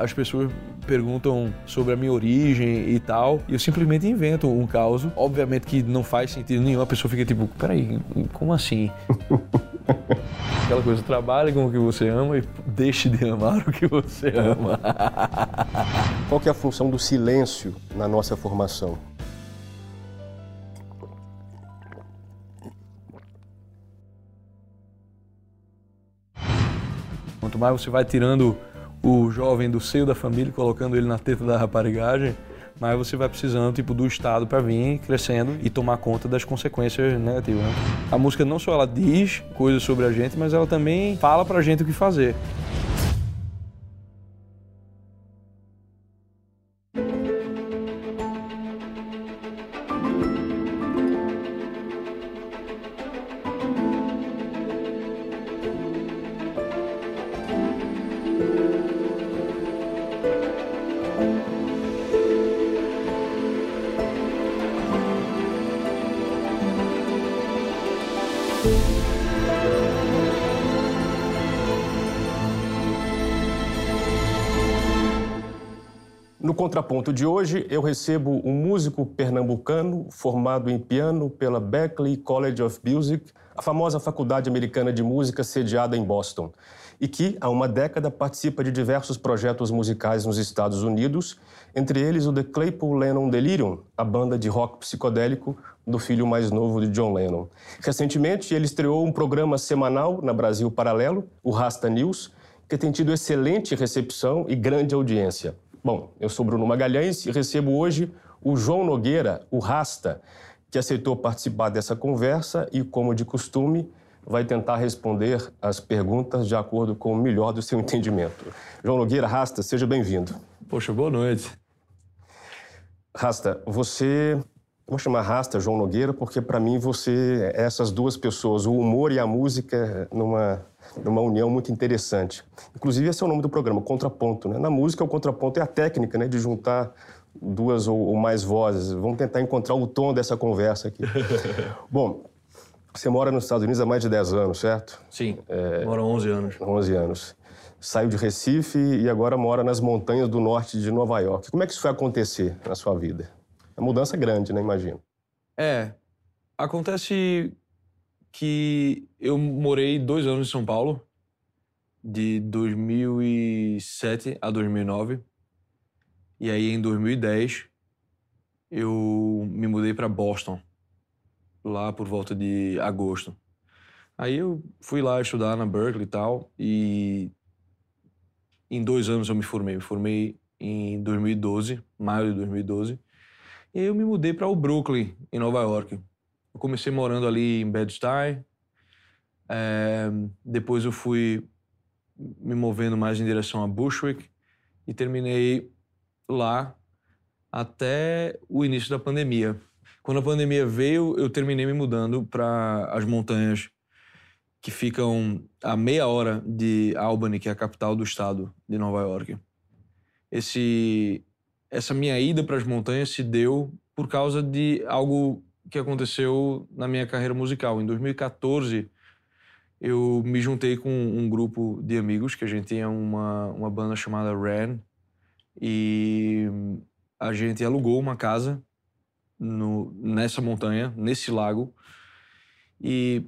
as pessoas perguntam sobre a minha origem e tal, e eu simplesmente invento um caos. Obviamente que não faz sentido nenhum, a pessoa fica tipo, peraí, como assim? Aquela coisa, trabalhe com o que você ama e deixe de amar o que você ama. Qual que é a função do silêncio na nossa formação? Quanto mais você vai tirando o jovem do seio da família, colocando ele na teta da raparigagem, mais você vai precisando tipo do Estado para vir crescendo e tomar conta das consequências negativas. Né? A música não só ela diz coisas sobre a gente, mas ela também fala pra gente o que fazer. Contraponto de hoje, eu recebo um músico pernambucano formado em piano pela Berklee College of Music, a famosa faculdade americana de música sediada em Boston, e que, há uma década, participa de diversos projetos musicais nos Estados Unidos, entre eles o The Claypool Lennon Delirium, a banda de rock psicodélico do filho mais novo de John Lennon. Recentemente, ele estreou um programa semanal na Brasil Paralelo, o Rasta News, que tem tido excelente recepção e grande audiência. Bom, eu sou Bruno Magalhães e recebo hoje o João Nogueira, o Rasta, que aceitou participar dessa conversa e, como de costume, vai tentar responder as perguntas de acordo com o melhor do seu entendimento. João Nogueira, Rasta, seja bem-vindo. Poxa, boa noite. Rasta, você. Vou chamar Rasta João Nogueira porque, para mim, você essas duas pessoas, o humor e a música, numa numa união muito interessante. Inclusive, esse é o nome do programa, contraponto. Né? Na música, o contraponto é a técnica né, de juntar duas ou, ou mais vozes. Vamos tentar encontrar o tom dessa conversa aqui. Bom, você mora nos Estados Unidos há mais de 10 anos, certo? Sim, é... moro há 11 anos. 11 anos. Saiu de Recife e agora mora nas montanhas do norte de Nova York. Como é que isso vai acontecer na sua vida? É uma mudança grande, né? Imagino. É. Acontece que eu morei dois anos em São Paulo, de 2007 a 2009. E aí, em 2010, eu me mudei para Boston, lá por volta de agosto. Aí eu fui lá estudar na Berkeley e tal, e em dois anos eu me formei. Me formei em 2012, maio de 2012. E aí eu me mudei para o Brooklyn, em Nova York. Eu comecei morando ali em Bed-Stuy. É, depois eu fui me movendo mais em direção a Bushwick e terminei lá até o início da pandemia. Quando a pandemia veio, eu terminei me mudando para as montanhas que ficam a meia hora de Albany, que é a capital do estado de Nova York. Esse, essa minha ida para as montanhas se deu por causa de algo que aconteceu na minha carreira musical. Em 2014, eu me juntei com um grupo de amigos que a gente tinha uma, uma banda chamada Ran e a gente alugou uma casa no, nessa montanha, nesse lago e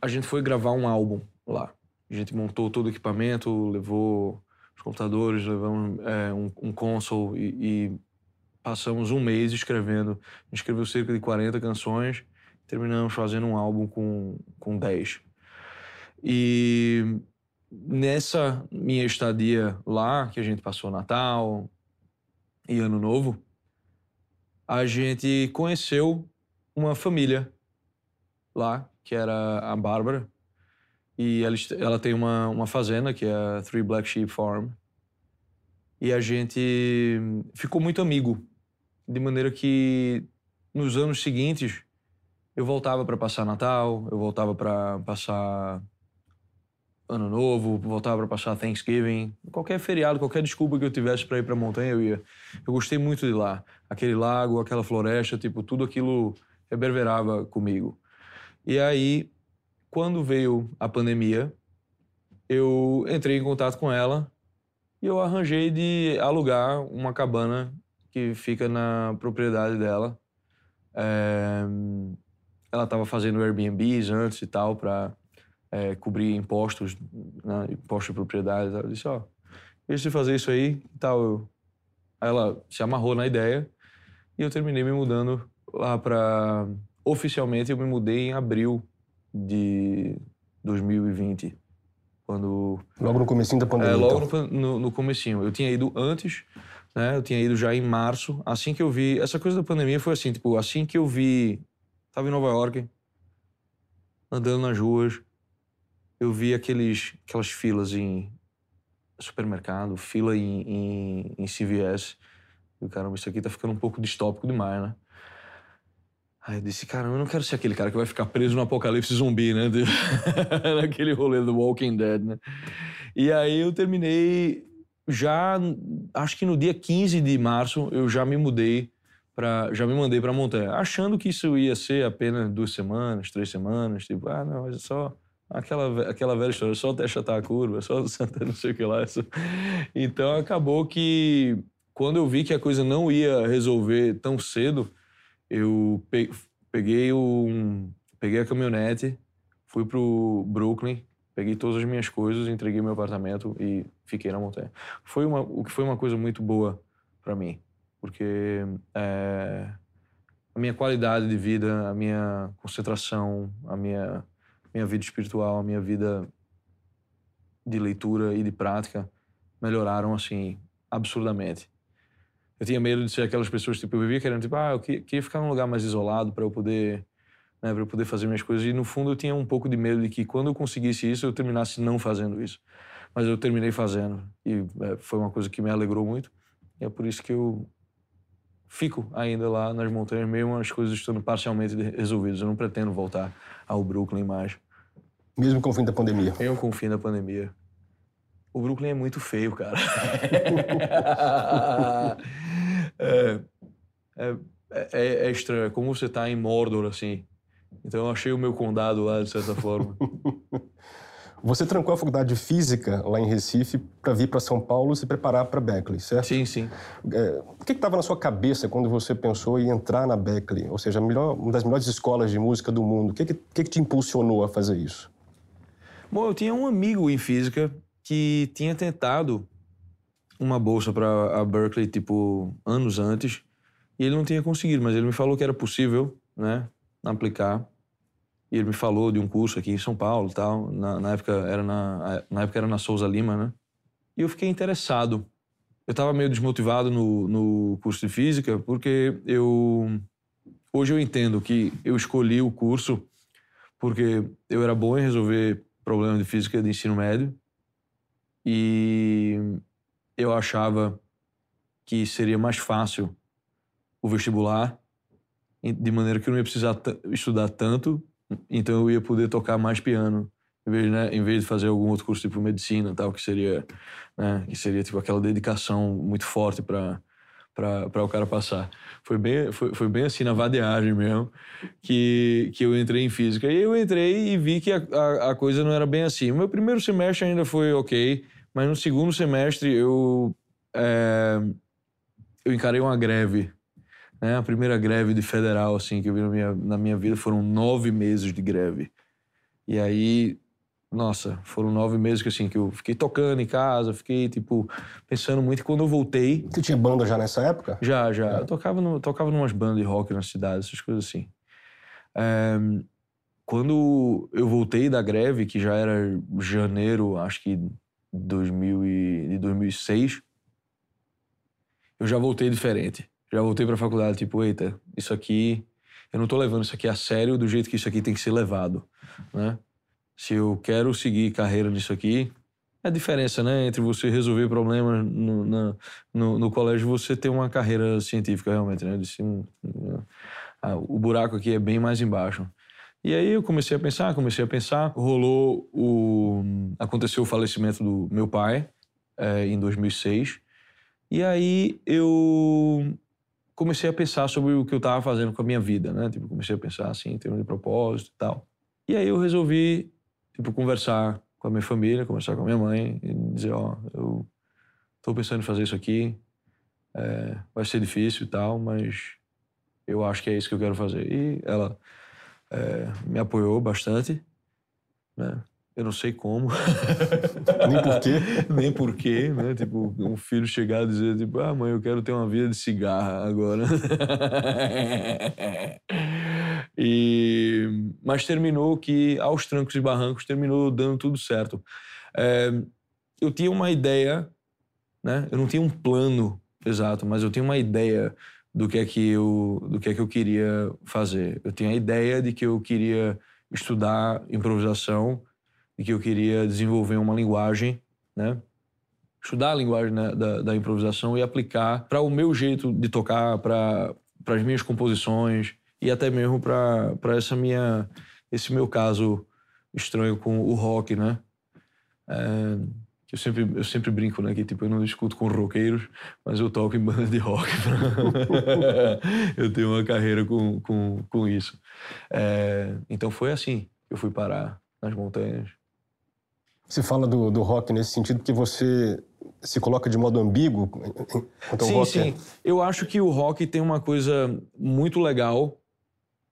a gente foi gravar um álbum lá. A gente montou todo o equipamento, levou computadores, levamos é, um, um console e, e Passamos um mês escrevendo. A gente escreveu cerca de 40 canções, terminamos fazendo um álbum com, com 10. E nessa minha estadia lá, que a gente passou Natal e Ano Novo, a gente conheceu uma família lá, que era a Bárbara. E ela, ela tem uma, uma fazenda, que é a Three Black Sheep Farm. E a gente ficou muito amigo, de maneira que nos anos seguintes eu voltava para passar Natal, eu voltava para passar Ano Novo, voltava para passar Thanksgiving, qualquer feriado, qualquer desculpa que eu tivesse para ir para montanha eu ia. Eu gostei muito de lá, aquele lago, aquela floresta, tipo tudo aquilo reverberava comigo. E aí, quando veio a pandemia, eu entrei em contato com ela E eu arranjei de alugar uma cabana que fica na propriedade dela. É, ela estava fazendo Airbnbs antes e tal para é, cobrir impostos, né, imposto de propriedade. Ela disse, ó, oh, deixa eu fazer isso aí e tal. Aí ela se amarrou na ideia e eu terminei me mudando lá para... Oficialmente eu me mudei em abril de 2020. Quando... Logo no comecinho da pandemia, É, logo então. no, no, no comecinho. Eu tinha ido antes, né? Eu tinha ido já em março. Assim que eu vi... Essa coisa da pandemia foi assim, tipo, assim que eu vi... Tava em Nova York, andando nas ruas, eu vi aqueles, aquelas filas em supermercado, fila em, em, em CVS. E, caramba, isso aqui tá ficando um pouco distópico demais, né? Aí eu disse, caramba, eu não quero ser aquele cara que vai ficar preso no apocalipse zumbi, né? Naquele rolê do Walking Dead, né? E aí eu terminei já, acho que no dia 15 de março, eu já me mudei para, já me mandei para montanha, achando que isso ia ser apenas duas semanas, três semanas, tipo, ah, não, mas é só aquela, aquela velha história, só até achatar a curva, só até não sei o que lá. Então acabou que quando eu vi que a coisa não ia resolver tão cedo, eu peguei um, peguei a caminhonete, fui pro Brooklyn, peguei todas as minhas coisas, entreguei meu apartamento e fiquei na montanha. Foi uma, o que foi uma coisa muito boa para mim, porque é, a minha qualidade de vida, a minha concentração, a minha minha vida espiritual, a minha vida de leitura e de prática melhoraram assim absurdamente. Eu tinha medo de ser aquelas pessoas tipo eu vivia querendo tipo ah eu queria ficar num lugar mais isolado para eu poder né, para eu poder fazer minhas coisas e no fundo eu tinha um pouco de medo de que quando eu conseguisse isso eu terminasse não fazendo isso. Mas eu terminei fazendo e é, foi uma coisa que me alegrou muito. E é por isso que eu fico ainda lá nas montanhas, mesmo as coisas estando parcialmente resolvidas. Eu não pretendo voltar ao Brooklyn mais. Mesmo com o fim da pandemia? Mesmo com o fim da pandemia. O Brooklyn é muito feio, cara. é, é, é, é, estranho. É como você tá em Mordor, assim. Então eu achei o meu condado lá, de certa forma. Você trancou a faculdade de física lá em Recife para vir para São Paulo se preparar para Berkeley, certo? Sim, sim. É, o que estava na sua cabeça quando você pensou em entrar na Berkeley? Ou seja, melhor, uma das melhores escolas de música do mundo. O que, que, que, que te impulsionou a fazer isso? Bom, eu tinha um amigo em física que tinha tentado uma bolsa para a Berkeley, tipo, anos antes, e ele não tinha conseguido, mas ele me falou que era possível, né, aplicar. E ele me falou de um curso aqui em São Paulo, tal. Na, na época era na, na época era na Souza Lima, né? E eu fiquei interessado. Eu estava meio desmotivado no, no curso de física porque eu hoje eu entendo que eu escolhi o curso porque eu era bom em resolver problemas de física de ensino médio e eu achava que seria mais fácil o vestibular de maneira que eu não ia precisar estudar tanto então eu ia poder tocar mais piano em vez, né, em vez de fazer algum outro curso tipo medicina tal que seria né, que seria tipo aquela dedicação muito forte para para o cara passar. Foi bem foi, foi bem assim na vadeagem mesmo que que eu entrei em física. E eu entrei e vi que a, a, a coisa não era bem assim. O meu primeiro semestre ainda foi ok mas no segundo semestre eu é, eu encarei uma greve né? A primeira greve de federal assim que eu vi na minha, na minha vida foram nove meses de greve. E aí, nossa, foram nove meses que assim que eu fiquei tocando em casa, fiquei tipo pensando muito. E quando eu voltei, você tinha banda já nessa época? Já, já. É. Eu tocava no, tocava numas bandas de rock na cidade, essas coisas assim. É, quando eu voltei da greve, que já era janeiro, acho que 2000 e, de 2006, eu já voltei diferente já voltei para a faculdade, tipo, eita, isso aqui, eu não estou levando isso aqui a sério do jeito que isso aqui tem que ser levado, né? Se eu quero seguir carreira nisso aqui, é a diferença, né, entre você resolver problemas no, na, no, no colégio e você ter uma carreira científica, realmente, né? Disse, ah, o buraco aqui é bem mais embaixo. E aí eu comecei a pensar, comecei a pensar, rolou o... aconteceu o falecimento do meu pai é, em 2006, e aí eu comecei a pensar sobre o que eu estava fazendo com a minha vida, né? Tipo, comecei a pensar assim, em termos de propósito e tal. E aí eu resolvi, tipo, conversar com a minha família, conversar com a minha mãe e dizer, ó, eu tô pensando em fazer isso aqui, é, vai ser difícil e tal, mas eu acho que é isso que eu quero fazer. E ela é, me apoiou bastante, né? Eu não sei como. Nem porquê. Nem porquê, né? Tipo, um filho chegar e dizer, tipo, ah, mãe, eu quero ter uma vida de cigarra agora. e... Mas terminou que, aos trancos e barrancos, terminou dando tudo certo. É, eu tinha uma ideia, né? Eu não tinha um plano exato, mas eu tinha uma ideia do que é que eu, do que é que eu queria fazer. Eu tinha a ideia de que eu queria estudar improvisação e que eu queria desenvolver uma linguagem, né? Estudar a linguagem né, da, da, improvisação e aplicar para o meu jeito de tocar, para as minhas composições e até mesmo para essa minha esse meu caso estranho com o rock, né? É, eu sempre, eu sempre brinco, né? Que tipo, eu não discuto com roqueiros, mas eu toco em banda de rock. eu tenho uma carreira com, com, com isso. É, então foi assim que eu fui parar nas montanhas. Você fala do, do rock nesse sentido que você se coloca de modo ambíguo quanto ao sim, rock? Sim, sim. Eu acho que o rock tem uma coisa muito legal,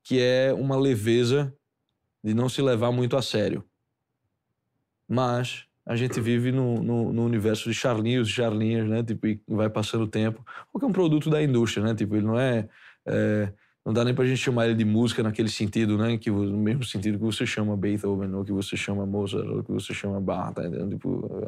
que é uma leveza de não se levar muito a sério. Mas a gente vive no, no, no universo de charlinhos e charlinhas, né? Tipo, e vai passando o tempo. Porque é um produto da indústria, né? Tipo, ele não é, é não dá nem pra gente chamar ele de música naquele sentido, né? Que, no mesmo sentido que você chama Beethoven, ou que você chama Mozart, ou que você chama Bach, tá entendendo? Tipo,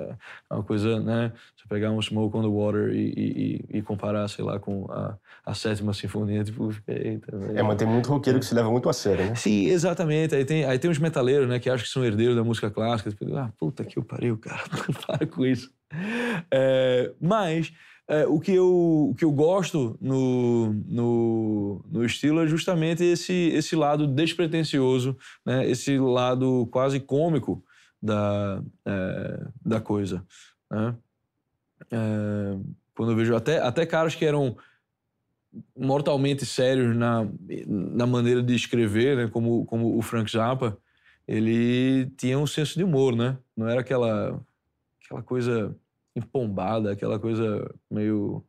é uma coisa, né? Você pegar um Smoke on the Water e, e, e comparar, sei lá, com a, a sétima sinfonia, tipo, eita, É, mas tem muito roqueiro que se leva muito a sério, né? Sim, exatamente. Aí tem, aí tem uns metaleiros, né? Que acham que são herdeiros da música clássica. Tipo, ah, puta que eu pariu, cara. Para com isso. É, mas é, o, que eu, o que eu gosto no, no, no estilo é justamente esse, esse lado despretensioso, né? esse lado quase cômico da, é, da coisa. Né? É, quando eu vejo até, até caras que eram mortalmente sérios na, na maneira de escrever, né? como, como o Frank Zappa, ele tinha um senso de humor, né? Não era aquela, aquela coisa empombada, aquela coisa meio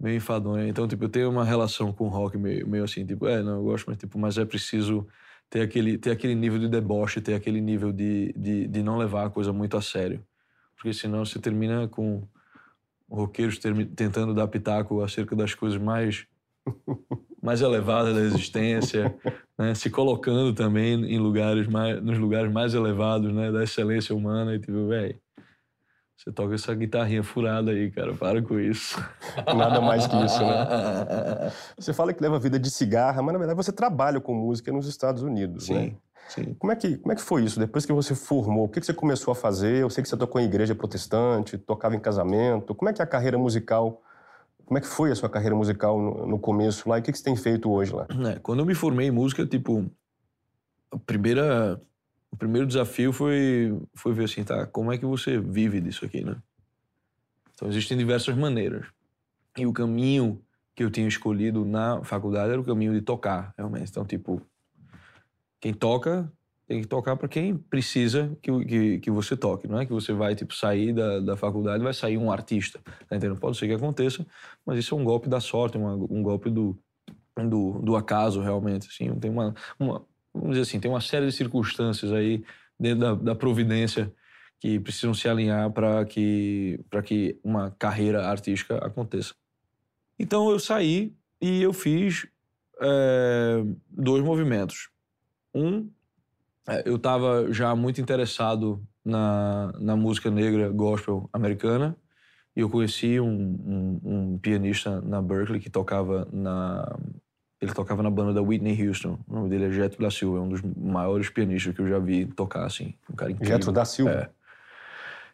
meio enfadonha. Então, tipo, eu tenho uma relação com o rock meio, meio assim, tipo, é, não, eu gosto, mas, tipo, mas é preciso ter aquele, ter aquele nível de deboche, ter aquele nível de, de, de não levar a coisa muito a sério. Porque senão você termina com roqueiros tentando dar pitaco acerca das coisas mais mais elevadas da existência, né? se colocando também em lugares mais, nos lugares mais elevados, né, da excelência humana e tipo, velho, você toca essa guitarrinha furada aí, cara. Para com isso. Nada mais que isso, né? Você fala que leva a vida de cigarra, mas na verdade você trabalha com música nos Estados Unidos, sim, né? Sim. Como é, que, como é que foi isso? Depois que você formou, o que, que você começou a fazer? Eu sei que você tocou em igreja protestante, tocava em casamento. Como é que é a carreira musical como é que foi a sua carreira musical no, no começo lá e o que, que você tem feito hoje lá? É, quando eu me formei em música, tipo, a primeira o primeiro desafio foi, foi ver assim, tá, como é que você vive disso aqui, né? Então existem diversas maneiras. E o caminho que eu tinha escolhido na faculdade era o caminho de tocar, realmente. Então, tipo, quem toca tem que tocar para quem precisa que, que, que, você toque. Não é que você vai, tipo, sair da, da faculdade e vai sair um artista. Tá entendendo? Pode ser que aconteça, mas isso é um golpe da sorte, uma, um golpe do, do, do acaso, realmente. Assim, tem uma, uma, vamos dizer assim, tem uma série de circunstâncias aí dentro da, da providência que precisam se alinhar para que, que uma carreira artística aconteça. Então eu saí e eu fiz é, dois movimentos. Um, é, eu estava já muito interessado na, na música negra gospel americana e eu conheci um, um, um pianista na Berkeley que tocava na ele tocava na banda da Whitney Houston. O nome dele é Jetro da Silva, é um dos maiores pianistas que eu já vi tocar, assim. Um cara incrível. Jetro da Silva? É.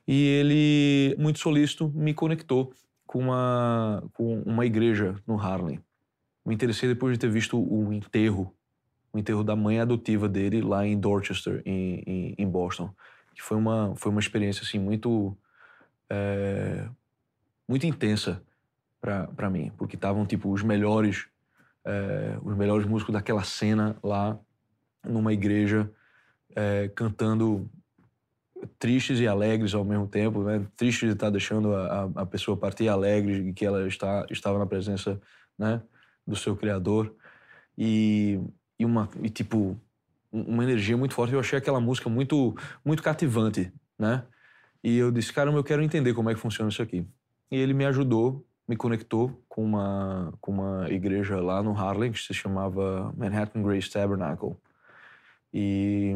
E ele, muito solícito, me conectou com uma, com uma igreja no Harlem. Me interessei depois de ter visto o enterro, o enterro da mãe adotiva dele lá em Dorchester, em, em, em Boston. Que foi uma, foi uma experiência, assim, muito... É, muito intensa para mim, porque estavam, tipo, os melhores é, os melhores músicos daquela cena lá numa igreja é, cantando tristes e alegres ao mesmo tempo, né? Triste de estar deixando a, a pessoa partir alegre de que ela está estava na presença, né, do seu criador e, e uma e tipo uma energia muito forte. Eu achei aquela música muito muito cativante, né? E eu disse, caramba, eu quero entender como é que funciona isso aqui. E ele me ajudou, me conectou com uma com uma igreja lá no Harlem que se chamava Manhattan Grace Tabernacle. E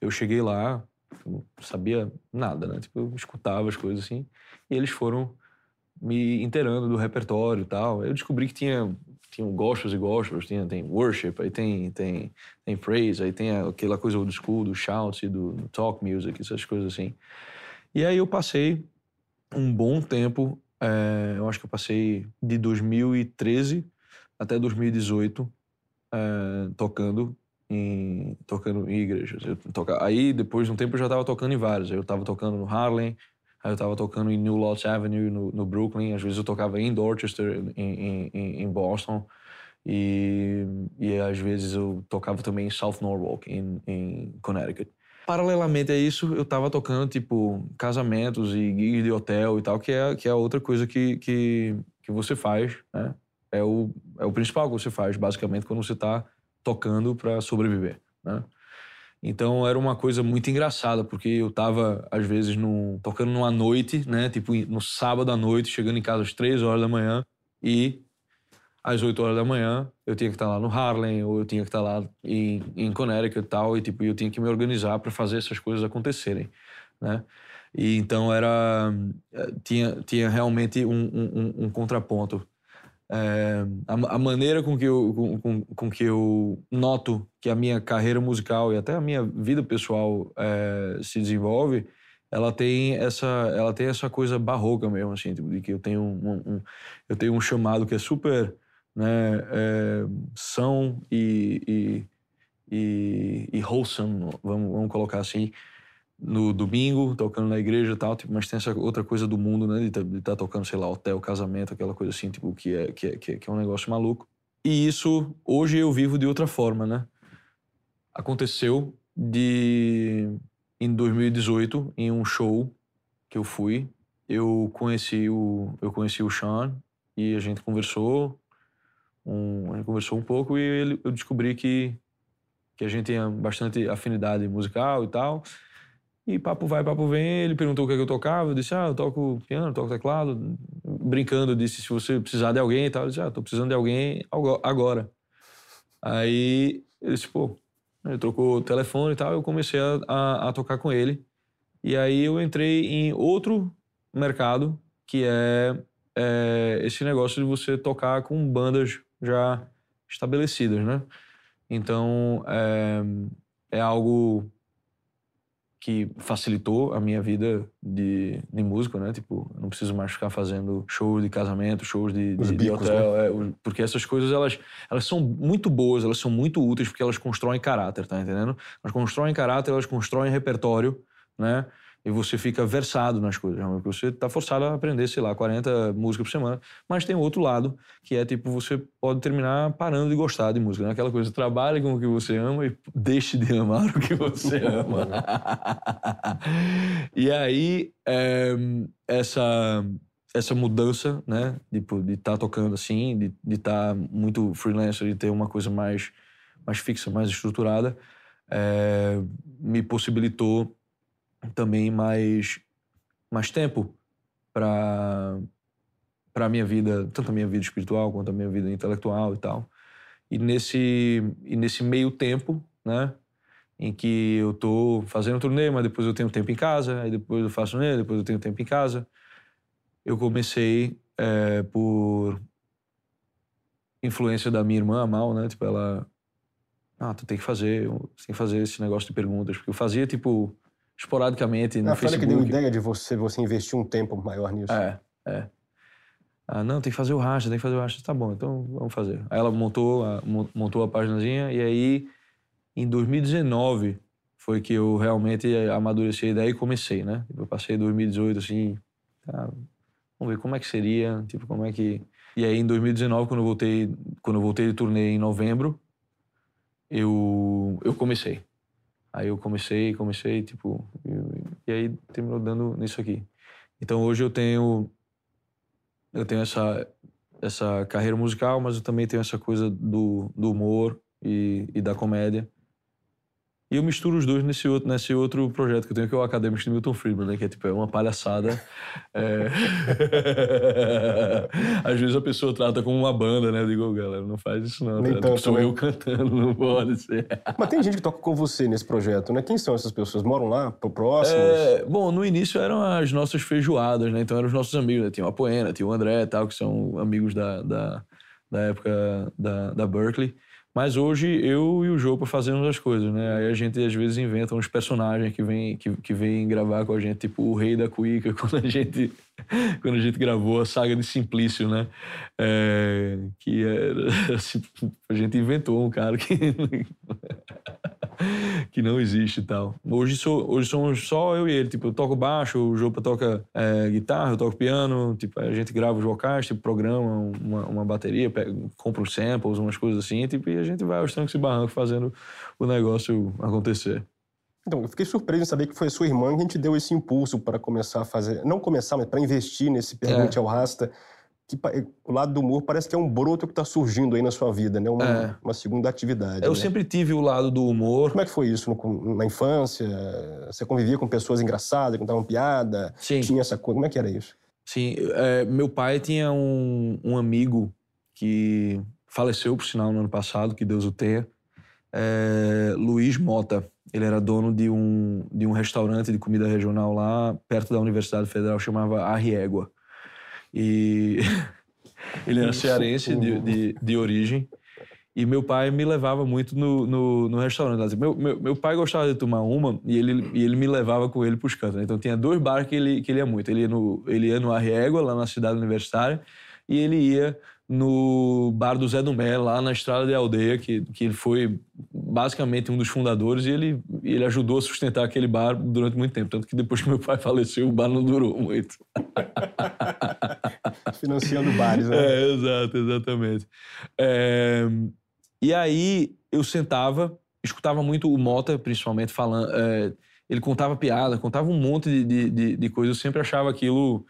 eu cheguei lá, não sabia nada, né? Tipo, eu escutava as coisas assim. E eles foram me inteirando do repertório e tal. Eu descobri que tinha tinha gostos e gostos, tinha tem worship, aí tem tem tem praise, aí tem aquela coisa do school, do shout, do, do talk music, essas coisas assim. E aí eu passei um bom tempo, é, eu acho que eu passei de 2013 até 2018 é, tocando em, tocando em igrejas. Eu toca, aí, depois de um tempo, eu já estava tocando em vários. Eu estava tocando no Harlem, aí eu estava tocando em New Lots Avenue, no, no, Brooklyn. Às vezes eu tocava em Dorchester, em, em, em Boston. E, e às vezes eu tocava também em South Norwalk, em, em Connecticut. Paralelamente a isso, eu estava tocando, tipo, casamentos e gigs de hotel e tal, que é, que é outra coisa que, que, que você faz, né? É o, é o principal que você faz, basicamente, quando você está tocando para sobreviver, né? Então era uma coisa muito engraçada, porque eu tava, às vezes, no, tocando numa noite, né? Tipo, no sábado à noite, chegando em casa às três horas da manhã e às 8 horas da manhã eu tinha que estar lá no Harlem ou eu tinha que estar lá em, em Connecticut e tal, e tipo, eu tinha que me organizar para fazer essas coisas acontecerem, né? E então era eh, tinha tinha realmente um, um, um contraponto é, a, a, maneira com que, eu, com, com, com, que eu noto que a minha carreira musical e até a minha vida pessoal é, se desenvolve, ela tem essa ela tem essa coisa barroca mesmo assim tipo, de que eu tenho um, um, eu tenho um chamado que é super né é, são e, e, e, e wholesome vamos, vamos colocar assim no domingo, tocando na igreja e tal, tipo, mas tem essa outra coisa do mundo, né? De estar tá, tá tocando, sei lá, hotel, casamento, aquela coisa assim, tipo, que é, que é, que é, que é um negócio maluco. E isso, hoje eu vivo de outra forma, né? Aconteceu de... Em 2018, em um show que eu fui, eu conheci o, eu conheci o Sean e a gente conversou, um, a gente conversou um pouco e ele, eu descobri que, que a gente tinha bastante afinidade musical e tal. E papo vai, papo vem. Ele perguntou o que, é que eu tocava. Eu disse, ah, eu toco piano, toco teclado. Brincando, eu disse, se você precisar de alguém e tal. Eu disse, ah, tô precisando de alguém agora. Aí ele disse, pô, ele trocou o telefone e tal. Eu comecei a, a, a tocar com ele. E aí eu entrei em outro mercado, que é, é esse negócio de você tocar com bandas já estabelecidas, né? Então, é, é algo que facilitou a minha vida de, de músico, né? Tipo, não preciso mais ficar fazendo shows de casamento, shows de, de, bicos, de hotel, né? é, porque essas coisas elas, elas são muito boas, elas são muito úteis porque elas constroem caráter, tá entendendo? Elas constroem caráter, elas constroem repertório, né? E você fica versado nas coisas. Realmente você está forçado a aprender, sei lá, 40 músicas por semana. Mas tem outro lado, que é tipo, você pode terminar parando de gostar de música. Né? Aquela coisa, trabalhe com o que você ama e deixe de amar o que você ama. e aí, é, essa, essa mudança, né, tipo, de estar tá tocando assim, de estar tá muito freelancer, de ter uma coisa mais, mais fixa, mais estruturada, é, me possibilitou também mais, mais tempo para para a minha vida, tanto a minha vida espiritual quanto a minha vida intelectual e tal. E nesse, e nesse meio tempo, né, em que eu tô fazendo turnê, mas depois eu tenho tempo em casa, aí depois eu faço turnê, depois eu tenho tempo em casa, eu comecei é, por influência da minha irmã, Mal, né, tipo, ela, ah, tu tem que fazer, tem que fazer esse negócio de perguntas, porque eu fazia, tipo, esporadicamente no a Facebook. que deu ideia de você, você investir um tempo maior nisso. É, é. Ah, não, tem que fazer o racha, tem que fazer o racha. Tá bom, então vamos fazer. Aí ela montou a, montou a páginazinha e aí em 2019 foi que eu realmente amadureci a ideia e comecei, né? Eu passei 2018 assim, tá, vamos ver como é que seria, tipo, como é que... E aí em 2019, quando eu voltei, quando eu voltei de turnê em novembro, eu, eu comecei. Aí eu comecei, comecei, tipo, e, e aí terminou dando nisso aqui. Então hoje eu tenho eu tenho essa essa carreira musical, mas eu também tenho essa coisa do, do humor e, e da comédia. E eu misturo os dois nesse outro, nesse outro projeto que eu tenho, que é o Acadêmico de Milton Friedman, né? Que é tipo, é uma palhaçada. É... Às vezes a pessoa trata como uma banda, né? Eu digo, galera, não faz isso não. Nem tá? tanto, sou né? eu cantando, não pode ser. Mas tem gente que toca com você nesse projeto, né? Quem são essas pessoas? Moram lá, próximos? É, bom, no início eram as nossas feijoadas, né? Então eram os nossos amigos, né? Tinha o Apoena, tinha o André e tal, que são amigos da, da, da época da, da Berkeley. Mas hoje eu e o Jopa fazemos as coisas, né? Aí a gente às vezes inventa uns personagens que vêm que, que vem gravar com a gente, tipo o Rei da Cuíca, quando a gente, quando a gente gravou a saga de Simplício, né? É, que era, assim, a gente inventou um cara que que não existe e tal. Hoje, sou, hoje somos só eu e ele. Tipo, eu toco baixo, o Jopa toca é, guitarra, eu toco piano. Tipo, a gente grava os vocais, tipo, programa uma, uma bateria, pega, compra os samples, umas coisas assim. Tipo, e a gente vai aos trancos e barrancos fazendo o negócio acontecer. Então, eu fiquei surpreso em saber que foi a sua irmã que te deu esse impulso para começar a fazer. Não começar, mas para investir nesse Pergunte É. ao Rasta. Que o lado do humor parece que é um broto que está surgindo aí na sua vida, né? Uma, É. uma segunda atividade. Eu né? sempre tive o lado do humor. Como é que foi isso no- na infância? Você convivia com pessoas engraçadas, contavam piada? Sim. Tinha essa coisa? Como é que era isso? Sim, é, meu pai tinha um, um amigo que faleceu, por sinal, no ano passado, que Deus o tenha, é, Luiz Mota. Ele era dono de um, de um restaurante de comida regional lá perto da Universidade Federal, chamava Arriégua. E ele era cearense de, de, de origem. E meu pai me levava muito no, no, no restaurante. lá. Meu, meu, meu pai gostava de tomar uma e ele, e ele me levava com ele pros cantos. né? Então tinha dois bares que ele, que ele ia muito. Ele ia no, ele ia no Arriégua, lá na cidade universitária, e ele ia no bar do Zé do Mé, lá na estrada de aldeia, que, que ele foi basicamente um dos fundadores, e ele, ele ajudou a sustentar aquele bar durante muito tempo. Tanto que depois que meu pai faleceu, o bar não durou muito. Financiando bares, né? É, exato, exatamente. É, e aí eu sentava, escutava muito o Mota, principalmente, falando. é, ele contava piada, contava um monte de, de, de, de coisas. Eu sempre achava aquilo.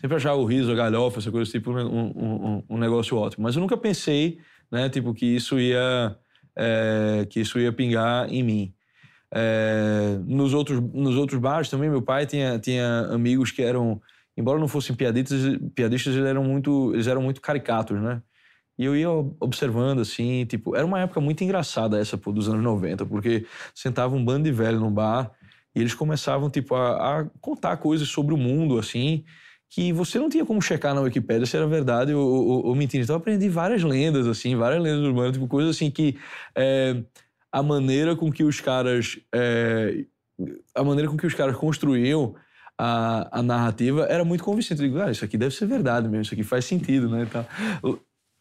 Sempre achava o riso, a galhofa, essa coisa, tipo, um, um, um- negócio ótimo. Mas eu nunca pensei, né, tipo, que isso ia. é, que isso ia pingar em mim. É, nos, outros, nos outros bares também, meu pai tinha, tinha amigos que eram, embora não fossem piadistas, piadistas eles eram muito, eles eram muito caricatos, né? E eu ia observando, assim, tipo, era uma época muito engraçada essa, pô, dos anos 90, porque sentava um bando de velho num bar e eles começavam, tipo, a, a contar coisas sobre o mundo, assim, que você não tinha como checar na Wikipédia se era verdade ou, ou, ou mentira. Então eu aprendi várias lendas, assim, várias lendas urbanas, tipo, coisas assim que é, a maneira com que os caras é, a maneira com que os caras construíam a, a narrativa era muito convincente. Eu digo, ah, isso aqui deve ser verdade mesmo, isso aqui faz sentido, né? e tal.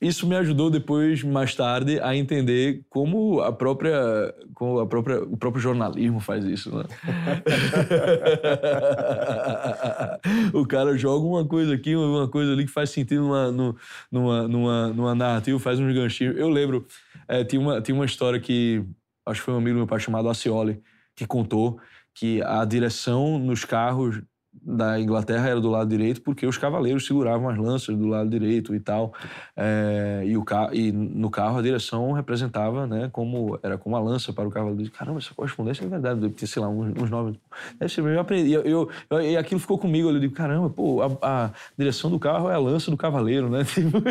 Isso me ajudou depois, mais tarde, a entender como a própria, como a própria, o próprio jornalismo faz isso, né? o cara joga uma coisa aqui, uma coisa ali que faz sentido numa, nu- numa, numa, numa narrativa, faz uns ganchinhos. Eu lembro, eh, tinha, uma, tinha uma história que, acho que foi um amigo do meu pai chamado Acioli, que contou que a direção nos carros da Inglaterra era do lado direito porque os cavaleiros seguravam as lanças do lado direito e tal É, e, o ca e no carro a direção representava né como era como a lança para o cavaleiro caramba essa correspondência é verdade deve ter sei lá uns, uns nove deve ser eu aprendi eu, eu, eu- e aquilo ficou comigo eu digo caramba pô a, a direção do carro é a lança do cavaleiro né Tipo,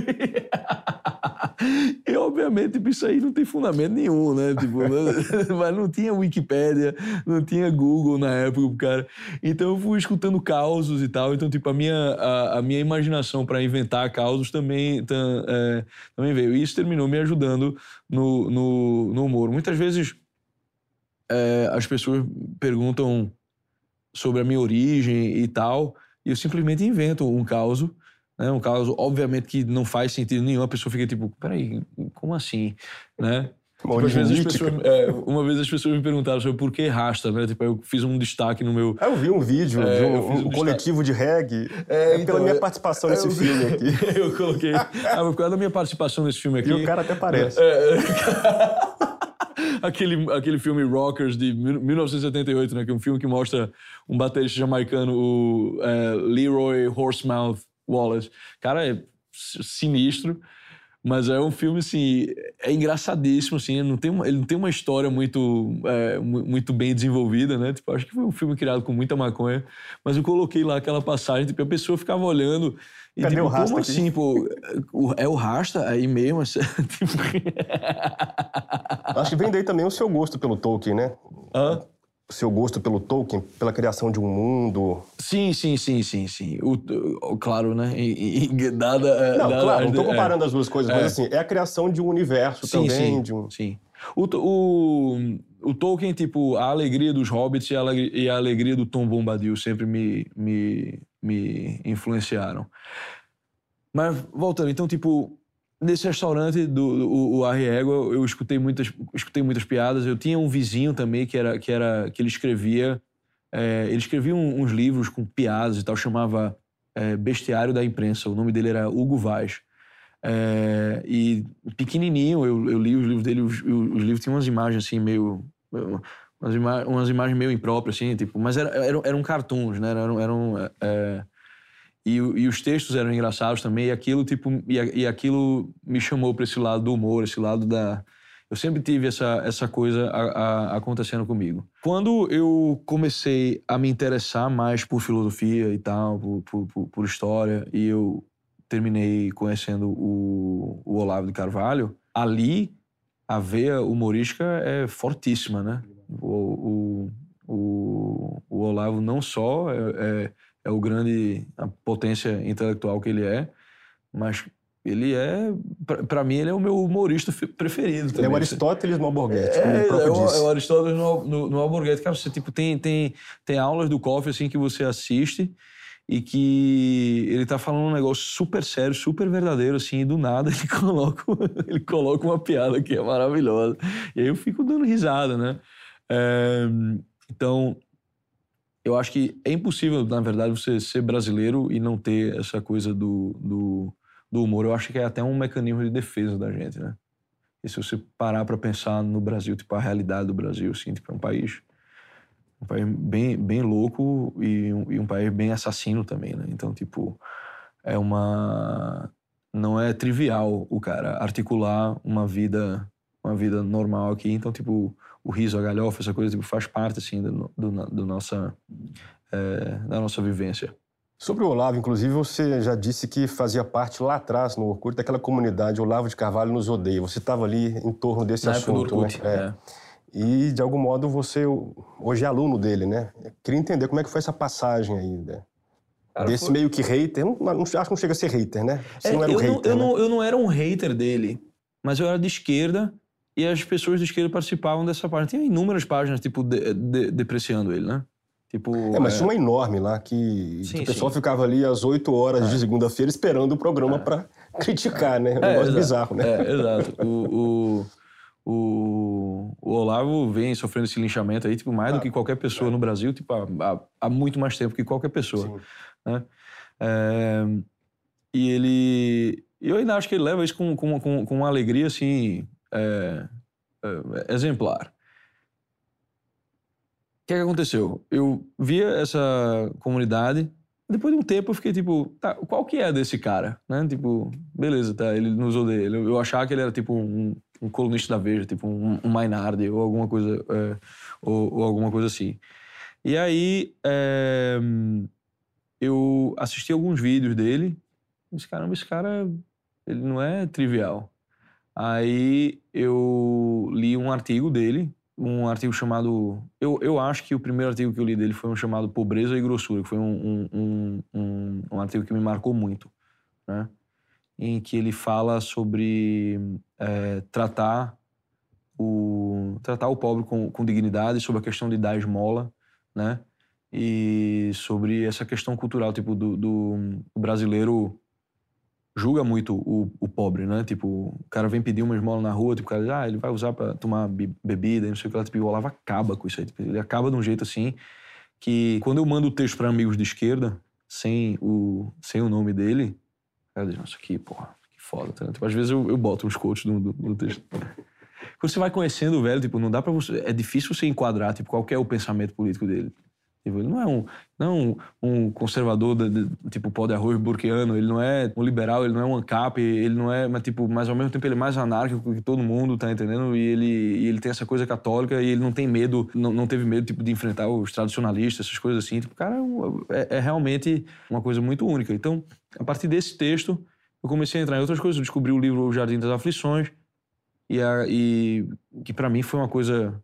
e obviamente tipo, isso aí não tem fundamento nenhum, né? Tipo, mas não tinha Wikipédia, não tinha Google na época, cara. Então eu fui escutando causos e tal. Então, tipo, a minha, a, a minha imaginação para inventar causos também, tam- é, também veio. E isso terminou me ajudando no, no, no humor. Muitas vezes é, as pessoas perguntam sobre a minha origem e tal, e eu simplesmente invento um caos, né? Um caso, obviamente, que não faz sentido nenhum. A pessoa fica tipo, peraí, como assim? Né? Uma Tipo, às vezes as pessoas, é, uma vez as pessoas me perguntaram sobre por que rasta, né? Tipo, eu fiz um destaque no meu. Ah, Eu vi um vídeo É, de um, um um coletivo de reggae. É, É, então, pela minha eu- participação nesse filme aqui. eu coloquei. Ah, por causa da minha participação nesse filme aqui. E o cara até parece. É, aquele, aquele filme Rockers de 1978, né? Que é um filme que mostra um baterista jamaicano, o é, Leroy Horsemouth Wallace. Cara, é sinistro. Mas é um filme, assim, é engraçadíssimo, assim, não tem uma, ele não tem uma história muito, é, muito bem desenvolvida, né? Tipo, acho que foi um filme criado com muita maconha, mas eu coloquei lá aquela passagem, tipo, a pessoa ficava olhando e, Cadê tipo, o Rasta como aqui? assim, pô? É o Rasta aí mesmo? assim, tipo... Acho que vem daí também o seu gosto pelo Tolkien, né? Hã? O seu gosto pelo Tolkien, pela criação de um mundo. Sim, sim, sim, sim, sim. O, o- claro, né? E, e- dada, é, Não, dada claro, não estou é. comparando as duas coisas, mas É. assim, é a criação de um universo Sim, também, sim, de um. sim. O, o, o Tolkien, tipo, a alegria dos hobbits e a, alegria- e a alegria do Tom Bombadil sempre me, me, me influenciaram. Mas, voltando, então, tipo, nesse restaurante do, do o, o Arre Égua, eu escutei muitas, escutei muitas piadas. Eu tinha um vizinho também que era que, era, que ele escrevia... é, ele escrevia um- uns livros com piadas e tal, chamava é, Bestiário da Imprensa. O nome dele era Hugo Vaz. É, e pequenininho, eu, eu li os livros dele, os, os livros tinham umas imagens assim, meio. Umas, ima umas imagens meio impróprias, assim, tipo. Mas era, eram, eram cartoons, né? Eram. eram é, e, e os textos eram engraçados também, e aquilo, tipo. E, e aquilo me chamou para esse lado do humor, esse lado da. Eu sempre tive essa, essa coisa a- a- acontecendo comigo. Quando eu comecei a me interessar mais por filosofia e tal, por, por, por- por história, e eu terminei conhecendo o, o Olavo de Carvalho, ali a veia humorística é fortíssima, né? O, o, o, o Olavo não só é, é, é o grande, a potência intelectual que ele é, mas ele é, para mim, ele é o meu humorista fe- preferido também. Ele é o Aristóteles no Alborguete, como é, o próprio é, o, disse. é o Aristóteles no, no, no Alborguete. Cara, você tipo, tem, tem, tem aulas do Coffee assim, que você assiste e que ele tá falando um negócio super sério, super verdadeiro, assim, e do nada ele coloca, ele coloca uma piada que é maravilhosa. E aí eu fico dando risada, né? É, então, eu acho que é impossível, na verdade, você ser brasileiro e não ter essa coisa do, do, do humor. Eu acho que é até um mecanismo de defesa da gente, né? E se você parar para pensar no Brasil, tipo, a realidade do Brasil, assim, tipo, é um país, um país bem, bem louco e um, e um país bem assassino também, né? Então, tipo, é uma... Não é trivial o cara articular uma vida, uma vida normal aqui. Então, tipo, o riso, a galhofa, essa coisa, tipo, faz parte, assim, do, do, do nossa, é, da nossa vivência. Sobre o Olavo, inclusive, você já disse que fazia parte lá atrás, no Orkut, daquela comunidade Olavo de Carvalho nos odeia. Você estava ali em torno desse Na assunto, Orkut, né? É. é. E, de algum modo, você hoje é aluno dele, né? Queria entender como é que foi essa passagem aí, né? Cara, Desse foi- meio que hater. Não, não, acho que não chega a ser hater, né? É, não era um eu, hater, não, eu, né? não, eu não era um hater dele, mas eu era de esquerda e as pessoas de esquerda participavam dessa página. Tinha inúmeras páginas, tipo, de- de- depreciando ele, né? Tipo, É, mas é, tinha uma enorme lá que, Sim, que o pessoal sim. ficava ali às 8 horas de segunda-feira esperando o programa pra criticar, né? Um negócio exato. bizarro, né? É, exato. O, o, o, o Olavo vem sofrendo esse linchamento aí, tipo, mais do Ah, que qualquer pessoa no Brasil, tipo, há, há- muito mais tempo que qualquer pessoa. Sim. né? É, e ele. Eu ainda acho que ele leva isso com, com, com, com uma alegria, assim, é, exemplar. O que, é que aconteceu? Eu via essa comunidade, depois de um tempo eu fiquei tipo, tá, qual que é desse cara? Né? Tipo, beleza, tá, ele nos odeia. Eu, eu achava que ele era tipo um, um colunista da Veja, tipo um, um Maynard ou alguma coisa, é, ou, ou alguma coisa assim. E aí, é, eu assisti alguns vídeos dele e disse, caramba, esse cara, ele não é trivial. Aí eu li um artigo dele, um artigo chamado... Eu, eu acho que o primeiro artigo que eu li dele foi um chamado Pobreza e Grossura, que foi um, um, um, um, artigo que me marcou muito, né? Em que ele fala sobre eh, tratar o tratar o pobre com, com dignidade, sobre a questão de dar esmola, né? E sobre essa questão cultural, tipo, do, do brasileiro julga muito o, o pobre, né? Tipo, o cara vem pedir uma esmola na rua, tipo, o cara ah, ele vai usar pra tomar be- bebida, não sei o que lá. Tipo, o Olavo acaba com isso aí. Tipo, ele acaba de um jeito assim que quando eu mando o texto para amigos de esquerda, sem o, sem o nome dele, o cara diz, nossa, que porra, que foda. Tá? Tipo, às vezes eu, eu boto uns quotes no, no, no texto. quando você vai conhecendo o velho, tipo, não dá para você. É difícil você enquadrar, tipo, qual é o pensamento político dele. Tipo, ele não é um, não é um, conservador de, de, tipo pó de arroz burquiano, ele não é um liberal, ele não é um ANCAP, ele não é, mas tipo, mas ao mesmo tempo ele é mais anárquico que todo mundo, tá entendendo? E ele, e ele tem essa coisa católica e ele não tem medo, não, não teve medo tipo de enfrentar os tradicionalistas, essas coisas assim. Tipo, cara, é, é realmente uma coisa muito única. Então, a partir desse texto, eu comecei a entrar em outras coisas, eu descobri o livro O Jardim das Aflições e, a, e que para mim foi uma coisa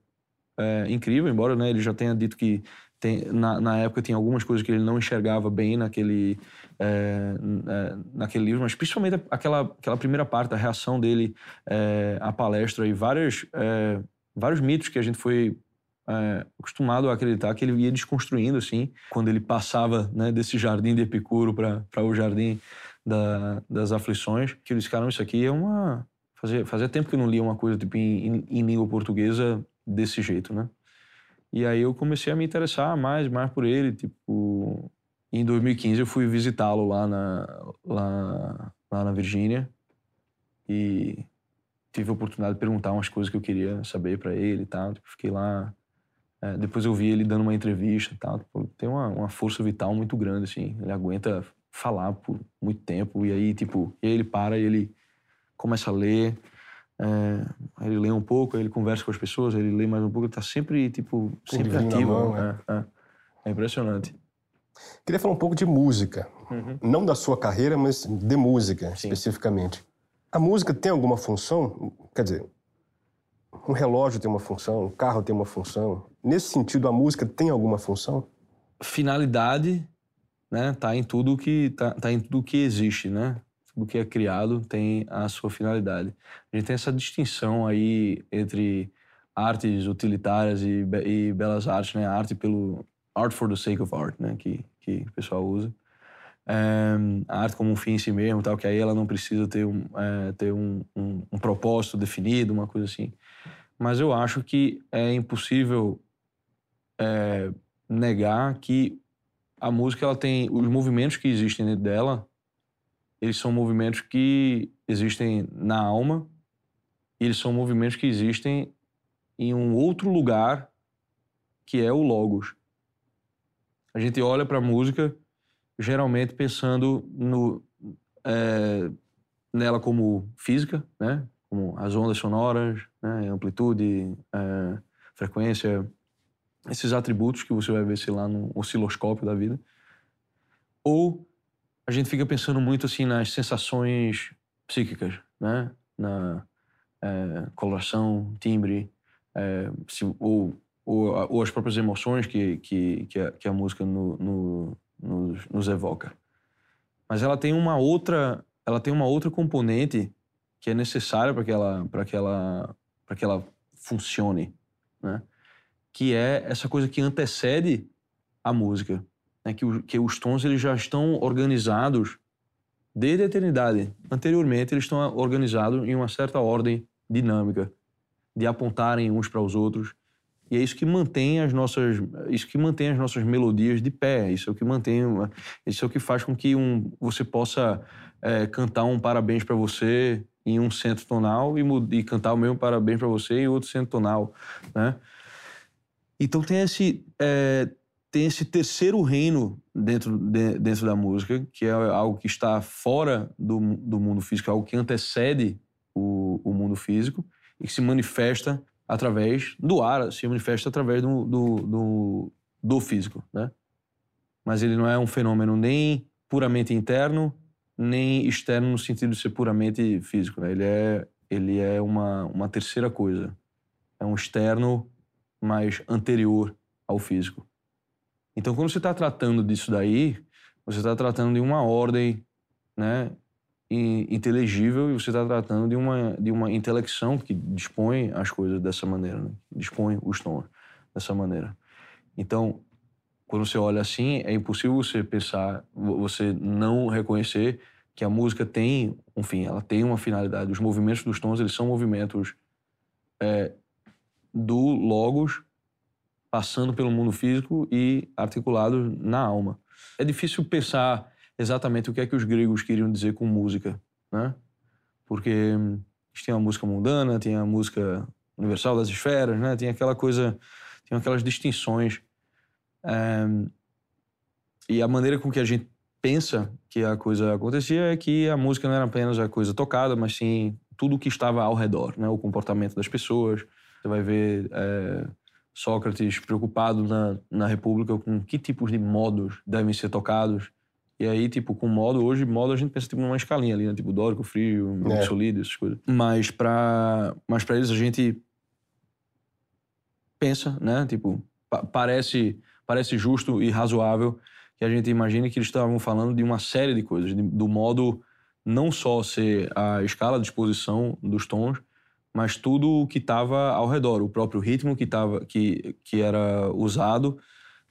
é, incrível, embora né, ele já tenha dito que tem, na, na, época tinha algumas coisas que ele não enxergava bem naquele, é, é, naquele livro, mas principalmente aquela, aquela primeira parte, a reação dele é, à palestra e vários, é, vários mitos que a gente foi é, acostumado a acreditar que ele ia desconstruindo, assim, quando ele passava né, desse jardim de Epicuro para o jardim da, das aflições, que eles ficaram, isso aqui é uma... Fazia, fazia tempo que eu não lia uma coisa tipo, em, em língua portuguesa desse jeito, né? E aí eu comecei a me interessar mais, mais por ele, tipo... Em 2015 eu fui visitá-lo lá na, lá, lá na Virgínia e tive a oportunidade de perguntar umas coisas que eu queria saber para ele e tal. Tipo, fiquei lá. É, depois eu vi ele dando uma entrevista e tal. Tipo, tem uma, uma força vital muito grande, assim. Ele aguenta falar por muito tempo. E aí, tipo, e ele para e ele começa a ler. É, ele lê um pouco, ele conversa com as pessoas, ele lê mais um pouco, ele tá sempre, tipo, sempre ativo. Mão, é. É, é. impressionante. Queria falar um pouco de música. Uhum. Não da sua carreira, mas de música, Sim. especificamente. A música tem alguma função? Quer dizer, um relógio tem uma função, um carro tem uma função. Nesse sentido, a música tem alguma função? Finalidade, né, tá em tudo que tá, tá em tudo que existe, né? Do que é criado tem a sua finalidade. A gente tem essa distinção aí entre artes utilitárias e, e belas artes, né? Arte pelo art for the sake of art, né? Que, que o pessoal usa. É, a arte como um fim em si mesmo, tal, que aí ela não precisa ter um, é, ter um, um, um, propósito definido, uma coisa assim. Mas eu acho que é impossível é, negar que a música ela tem os movimentos que existem dentro dela eles são movimentos que existem na alma, eles são movimentos que existem em um outro lugar que é o logos. A gente olha para a música geralmente pensando no, é, nela como física, né? como as ondas sonoras, né? amplitude, é, frequência, esses atributos que você vai ver, sei lá, no osciloscópio da vida. Ou a gente fica pensando muito assim nas sensações psíquicas, né? Na é, coloração, timbre, é, se, ou, ou, ou, as próprias emoções que, que, que, a, que a música no, no, nos, nos evoca. Mas ela tem uma outra, ela tem uma outra componente que é necessária para que ela, para que ela, para que ela funcione, né? Que é essa coisa que antecede a música né, que, o, que os tons eles já estão organizados desde a eternidade. Anteriormente, eles estão organizados em uma certa ordem dinâmica, de apontarem uns para os outros. E é isso que mantém as nossas, isso que mantém as nossas melodias de pé. Isso é o que mantém, isso é o que faz com que um, você possa é, cantar um parabéns para você em um centro tonal e, e cantar o mesmo parabéns para você em outro centro tonal, né? Então tem esse é, tem esse terceiro reino dentro, de, dentro da música, que é algo que está fora do, do mundo físico, algo que antecede o, o mundo físico e que se manifesta através do ar, se manifesta através do, do, do, do físico, né? Mas ele não é um fenômeno nem puramente interno, nem externo no sentido de ser puramente físico, né? Ele é, ele é uma, uma terceira coisa. É um externo mais anterior ao físico. Então, quando você está tratando disso daí, você está tratando de uma ordem né, inteligível e você está tratando de uma, de uma intelecção que dispõe as coisas dessa maneira, né? dispõe os tons dessa maneira. Então, quando você olha assim, é impossível você pensar, você não reconhecer que a música tem, enfim, ela tem uma finalidade. Os movimentos dos tons, eles são movimentos é, do logos passando pelo mundo físico e articulados na alma. É difícil pensar exatamente o que é que os gregos queriam dizer com música, né? Porque tinha a música mundana, tinha a música universal das esferas, né? Tinha aquela coisa, tinha aquelas distinções. É, e a maneira com que a gente pensa que a coisa acontecia é que a música não era apenas a coisa tocada, mas sim tudo o que estava ao redor, né? O comportamento das pessoas. Você vai ver é, Sócrates preocupado na, na República com que tipos de modos devem ser tocados. E aí, tipo, com modo, hoje, modo a gente pensa tipo numa escalinha ali, né? Tipo dórico, frio, é. solido, essas coisas. Mas para mas pra eles a gente pensa, né? Tipo, pa parece, parece justo e razoável que a gente imagine que eles estavam falando de uma série de coisas, de, do modo não só ser a escala de exposição dos tons, mas tudo o que estava ao redor, o próprio ritmo que, tava, que, que era usado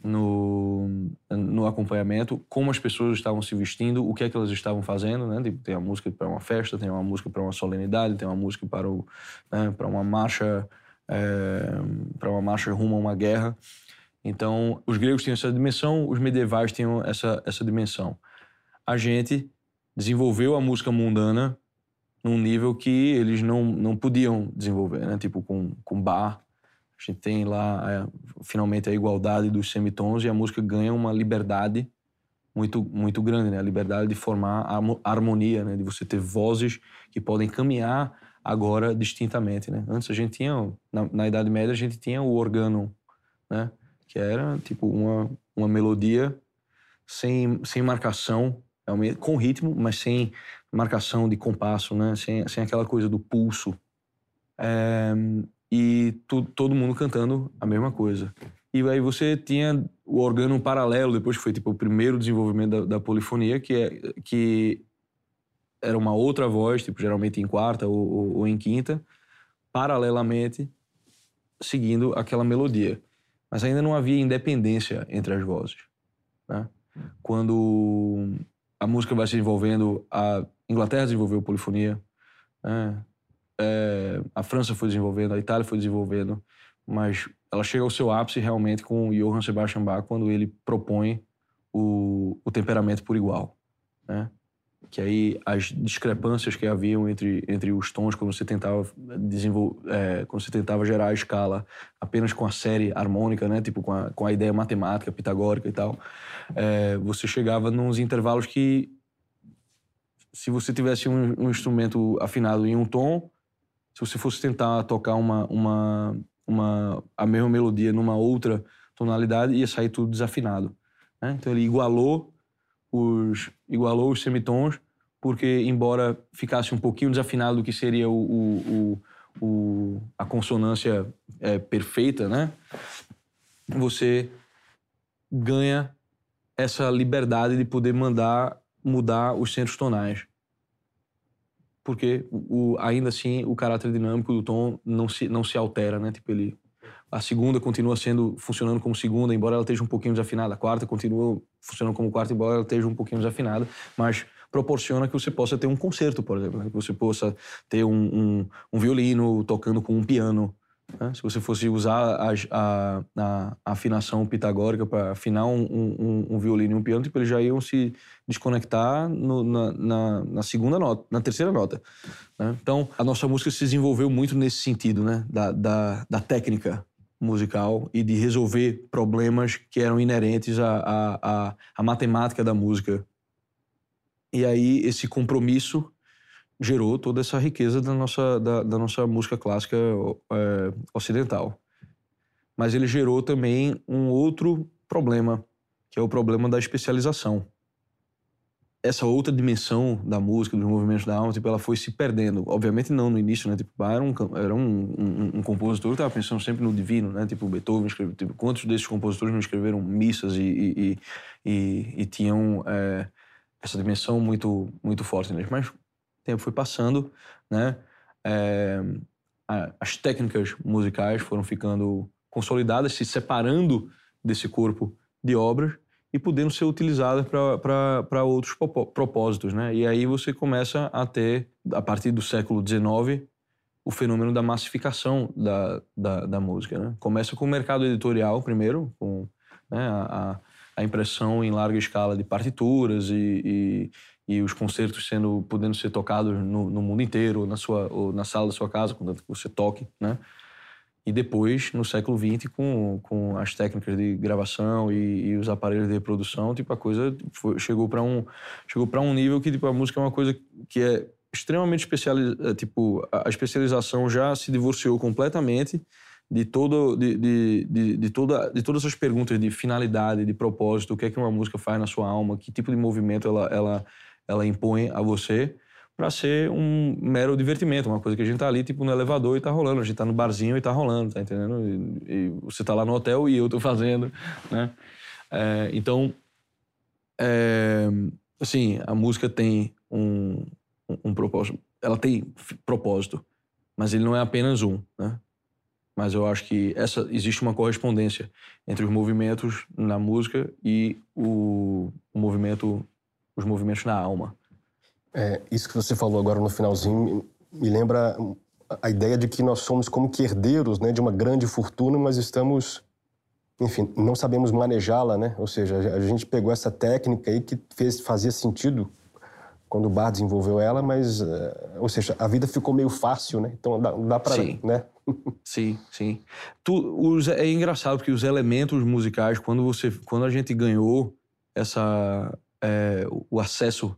no, no acompanhamento, como as pessoas estavam se vestindo, o que é que elas estavam fazendo, né? Tipo, tem a música para uma festa, tem uma música para uma solenidade, tem uma música para, o, né, para uma marcha é, para uma marcha rumo a uma guerra. Então, os gregos tinham essa dimensão, os medievais tinham essa, essa dimensão. A gente desenvolveu a música mundana num nível que eles não, não podiam desenvolver, né? Tipo, com, com bar, a gente tem lá é, finalmente a igualdade dos semitons e a música ganha uma liberdade muito muito grande, né? A liberdade de formar a harmonia, né? De você ter vozes que podem caminhar agora distintamente, né? Antes a gente tinha na, na Idade Média a gente tinha o organo, né? Que era tipo uma uma melodia sem sem marcação, com ritmo, mas sem marcação de compasso, né? Sem sem aquela coisa do pulso. É, e tu, todo mundo cantando a mesma coisa. E aí você tinha o organo paralelo, depois que foi tipo o primeiro desenvolvimento da, da polifonia, que é que era uma outra voz, tipo, geralmente em quarta ou, ou, ou em quinta, paralelamente seguindo aquela melodia. Mas ainda não havia independência entre as vozes. Né? Quando a música vai se desenvolvendo, a Inglaterra desenvolveu polifonia, né? é, a França foi desenvolvendo, a Itália foi desenvolvendo, mas ela chega ao seu ápice realmente com Johann Sebastian Bach quando ele propõe o, o temperamento por igual. Né? Que aí as discrepâncias que haviam entre, entre os tons quando você tentava desenvolver, é, quando você tentava gerar a escala apenas com a série harmônica, né, tipo com a, com a ideia matemática pitagórica e tal, é, você chegava nos intervalos que se você tivesse um, um, instrumento afinado em um tom, se você fosse tentar tocar uma, uma, uma a mesma melodia numa outra tonalidade, ia sair tudo desafinado. Né? Então ele igualou os igualou os semitons, porque embora ficasse um pouquinho desafinado do que seria o, o, o, o a consonância é, perfeita, né? Você ganha essa liberdade de poder mandar mudar os centros tonais. Porque o, ainda assim o caráter dinâmico do tom não se, não se altera, né? Tipo, ele a segunda continua sendo funcionando como segunda, embora ela esteja um pouquinho desafinada. A quarta continua funcionando como quarta, embora ela esteja um pouquinho desafinada. Mas proporciona que você possa ter um concerto, por exemplo, né? que você possa ter um, um, um, violino tocando com um piano. Né? Se você fosse usar a, a, a afinação pitagórica para afinar um, um, violino e um piano, tipo, eles já iam se desconectar no, na, na, na, segunda nota, na terceira nota. Né? Então, a nossa música se desenvolveu muito nesse sentido, né? da, da, da técnica musical e de resolver problemas que eram inerentes à, à, à, matemática da música. E aí esse compromisso gerou toda essa riqueza da nossa, da, da nossa música clássica é, ocidental. Mas ele gerou também um outro problema, que é o problema da especialização essa outra dimensão da música, dos movimentos da alma, tipo, ela foi se perdendo. Obviamente não no início, né? Tipo, era um, era um, um, um compositor que estava pensando sempre no divino, né? Tipo, Beethoven escreveu... Tipo, quantos desses compositores não escreveram missas e, e, e, e tinham é, essa dimensão muito, muito forte neles? Mas o tempo foi passando, né? É, as técnicas musicais foram ficando consolidadas, se separando desse corpo de obras e podendo ser utilizadas para outros propósitos. Né? E aí você começa a ter, a partir do século XIX, o fenômeno da massificação da, da, da música. Né? Começa com o mercado editorial, primeiro, com né, a, a, impressão em larga escala de partituras e, e, e os concertos sendo podendo ser tocados no, no mundo inteiro, na sua na sala da sua casa, quando você toque, né? E depois, no século XX, com, com as técnicas de gravação e, e os aparelhos de reprodução, tipo, a coisa foi, chegou para um chegou um nível que tipo a música é uma coisa que é extremamente especializada, tipo, a especialização já se divorciou completamente de todo de, de, de, de, toda de todas essas perguntas de finalidade, de propósito, o que é que uma música faz na sua alma, que tipo de movimento ela ela ela impõe a você para ser um mero divertimento, uma coisa que a gente tá ali, tipo, no elevador e tá rolando, a gente tá no barzinho e tá rolando, tá entendendo? E, e você tá lá no hotel e eu tô fazendo, né? É, então, é, assim, a música tem um, um, um, propósito, ela tem propósito, mas ele não é apenas um, né? Mas eu acho que essa existe uma correspondência entre os movimentos na música e o, o movimento os movimentos na alma. É, isso que você falou agora no finalzinho me lembra a ideia de que nós somos como que herdeiros né, de uma grande fortuna, mas estamos, enfim, não sabemos manejá-la, né? Ou seja, a gente pegou essa técnica aí que fez, fazia sentido quando o Bar desenvolveu ela, mas, uh, ou seja, a vida ficou meio fácil, né? Então dá, dá para, né? sim, sim. Tu, os, é engraçado porque os elementos musicais, quando você, quando a gente ganhou essa é, o acesso